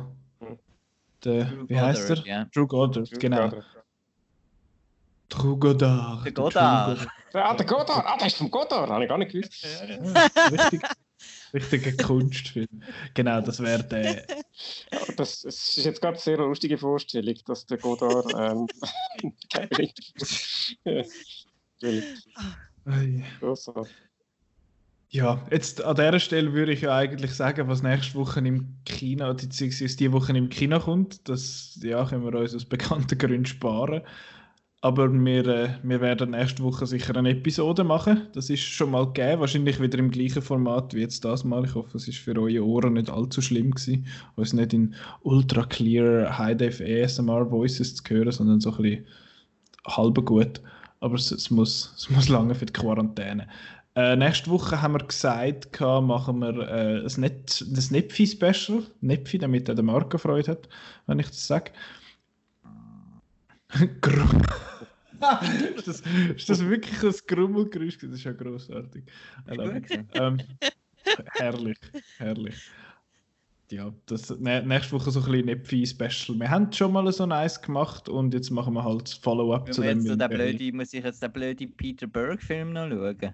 der, wie heißt Goddard, er? ja. Drew Goddard, genau. Drew Goddard. Der Goddard. Ah, der Godard! Ah, der ist vom Godard! Habe ich gar nicht gewusst. Ja, richtig, richtiger Kunstfilm. Genau, das wäre der. Ja, das, das ist jetzt gerade eine sehr lustige Vorstellung, dass der Godard. Ähm. Ja, jetzt an dieser Stelle würde ich ja eigentlich sagen, was nächste Woche im Kino, beziehungsweise die Woche im Kino kommt, das ja, können wir uns aus bekannten Gründen sparen. Aber wir, äh, wir werden nächste Woche sicher eine Episode machen. Das ist schon mal gegeben, wahrscheinlich wieder im gleichen Format wie jetzt das Mal. Ich hoffe, es ist für eure Ohren nicht allzu schlimm gewesen, uns nicht in ultra clear High-Def ASMR Voices zu hören, sondern so ein bisschen halb gut. Aber es, es, muss, es muss lange für die Quarantäne. Äh, nächste Woche haben wir gesagt, gehabt, machen wir äh, ein, Net, ein Nepfi-Special. Nepfi, damit auch der Marco Freude hat, wenn ich das sage. Ist, das, ist das wirklich ein Grummelgeräusch? Das ist ja it. ähm, herrlich, herrlich. Ja, das, nä- nächste Woche so ein bisschen Nepfi-Special. Wir haben schon mal so ein Eis gemacht und jetzt machen wir halt das Follow-up zu dem. jetzt so mit blöden, muss ich jetzt den blöden Peter Berg-Film noch schauen?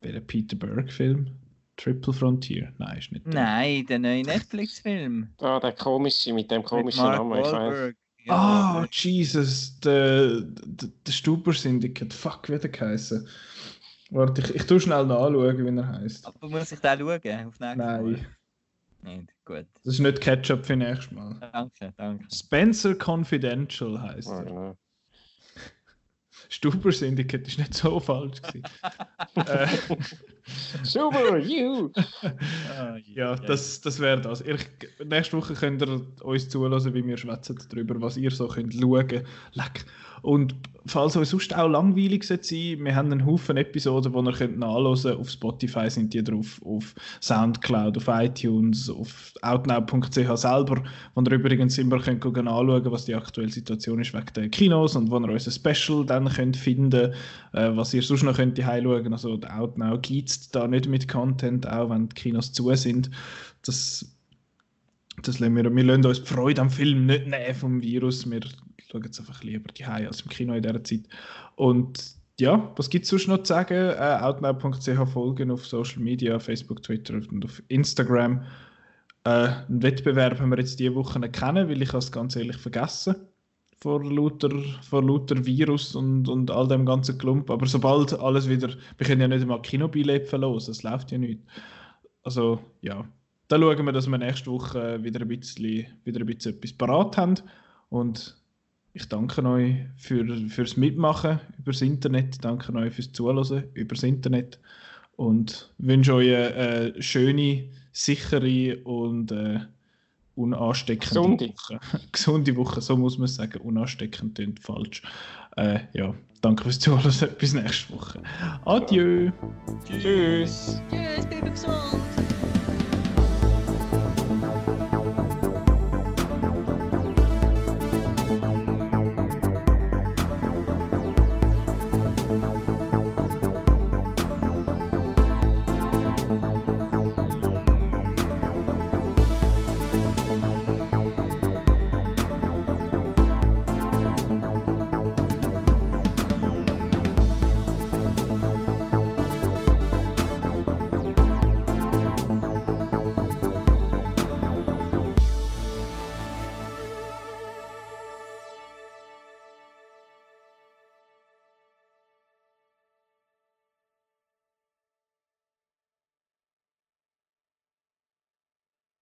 Welcher Peter Berg-Film? Triple Frontier? Nein, ist nicht der. Nein, der neue Netflix-Film. Ah, der komische, mit dem Mit komischen Mark Namen. Ich weiß. Ah, Jesus, der, der, der Stuber Syndicate. Fuck, wie hat er geheißen? Warte, ich, ich tue schnell nachschauen, wie er heißt. Aber muss ich den schauen? Auf Nein, Mal? Nein, gut. das ist nicht Ketchup für nächstes Mal. Danke, danke. Spencer Confidential heißt Ah, er. genau. Stuber Syndicate ist nicht so falsch gewesen. äh, Super, you! Ah, ja, das, das wäre das. Ihr, nächste Woche könnt ihr uns zuhören, wie wir schwätzen darüber, was ihr so könnt schauen. Leck. Und falls euch sonst auch langweilig sein sollte, wir haben einen Haufen Episoden, die ihr könnt nachhören Auf Spotify sind die drauf, auf Soundcloud, auf iTunes, auf outnow.ch selber, wo ihr übrigens immer könnt gucken, anschauen was die aktuelle Situation ist wegen den Kinos und wo ihr unser Special dann könnt finden äh, was ihr sonst noch könnt schauen Also der Outnow gibt da nicht mit Content, auch wenn die Kinos zu sind. Das, das wir, wir lassen uns die Freude am Film nicht nehmen vom Virus. Wir schauen jetzt einfach lieber die als im Kino in dieser Zeit. Und ja, was gibt es sonst noch zu sagen? Äh, outnow.ch folgen auf Social Media, Facebook, Twitter und auf Instagram. Äh, einen Wettbewerb haben wir jetzt diese Woche kennen, weil ich es ganz ehrlich vergessen vor lauter, vor lauter Virus und, und all dem ganzen Klump. Aber sobald alles wieder, wir können ja nicht einmal Kinobillett verlosen, es läuft ja nicht. Also ja, da schauen wir, dass wir nächste Woche wieder ein bisschen, wieder ein bisschen etwas parat haben. Und Ich danke euch für, fürs Mitmachen übers Internet. Danke euch fürs Zuhören übers Internet. Und wünsche euch eine, äh, schöne, sichere und äh, unansteckende Gesunde. Woche. Gesunde Woche, so muss man sagen. Unansteckend klingt falsch. Äh, ja, danke fürs Zuhören. Bis nächste Woche. Adieu. Tschüss. Tschüss, bleib gesund.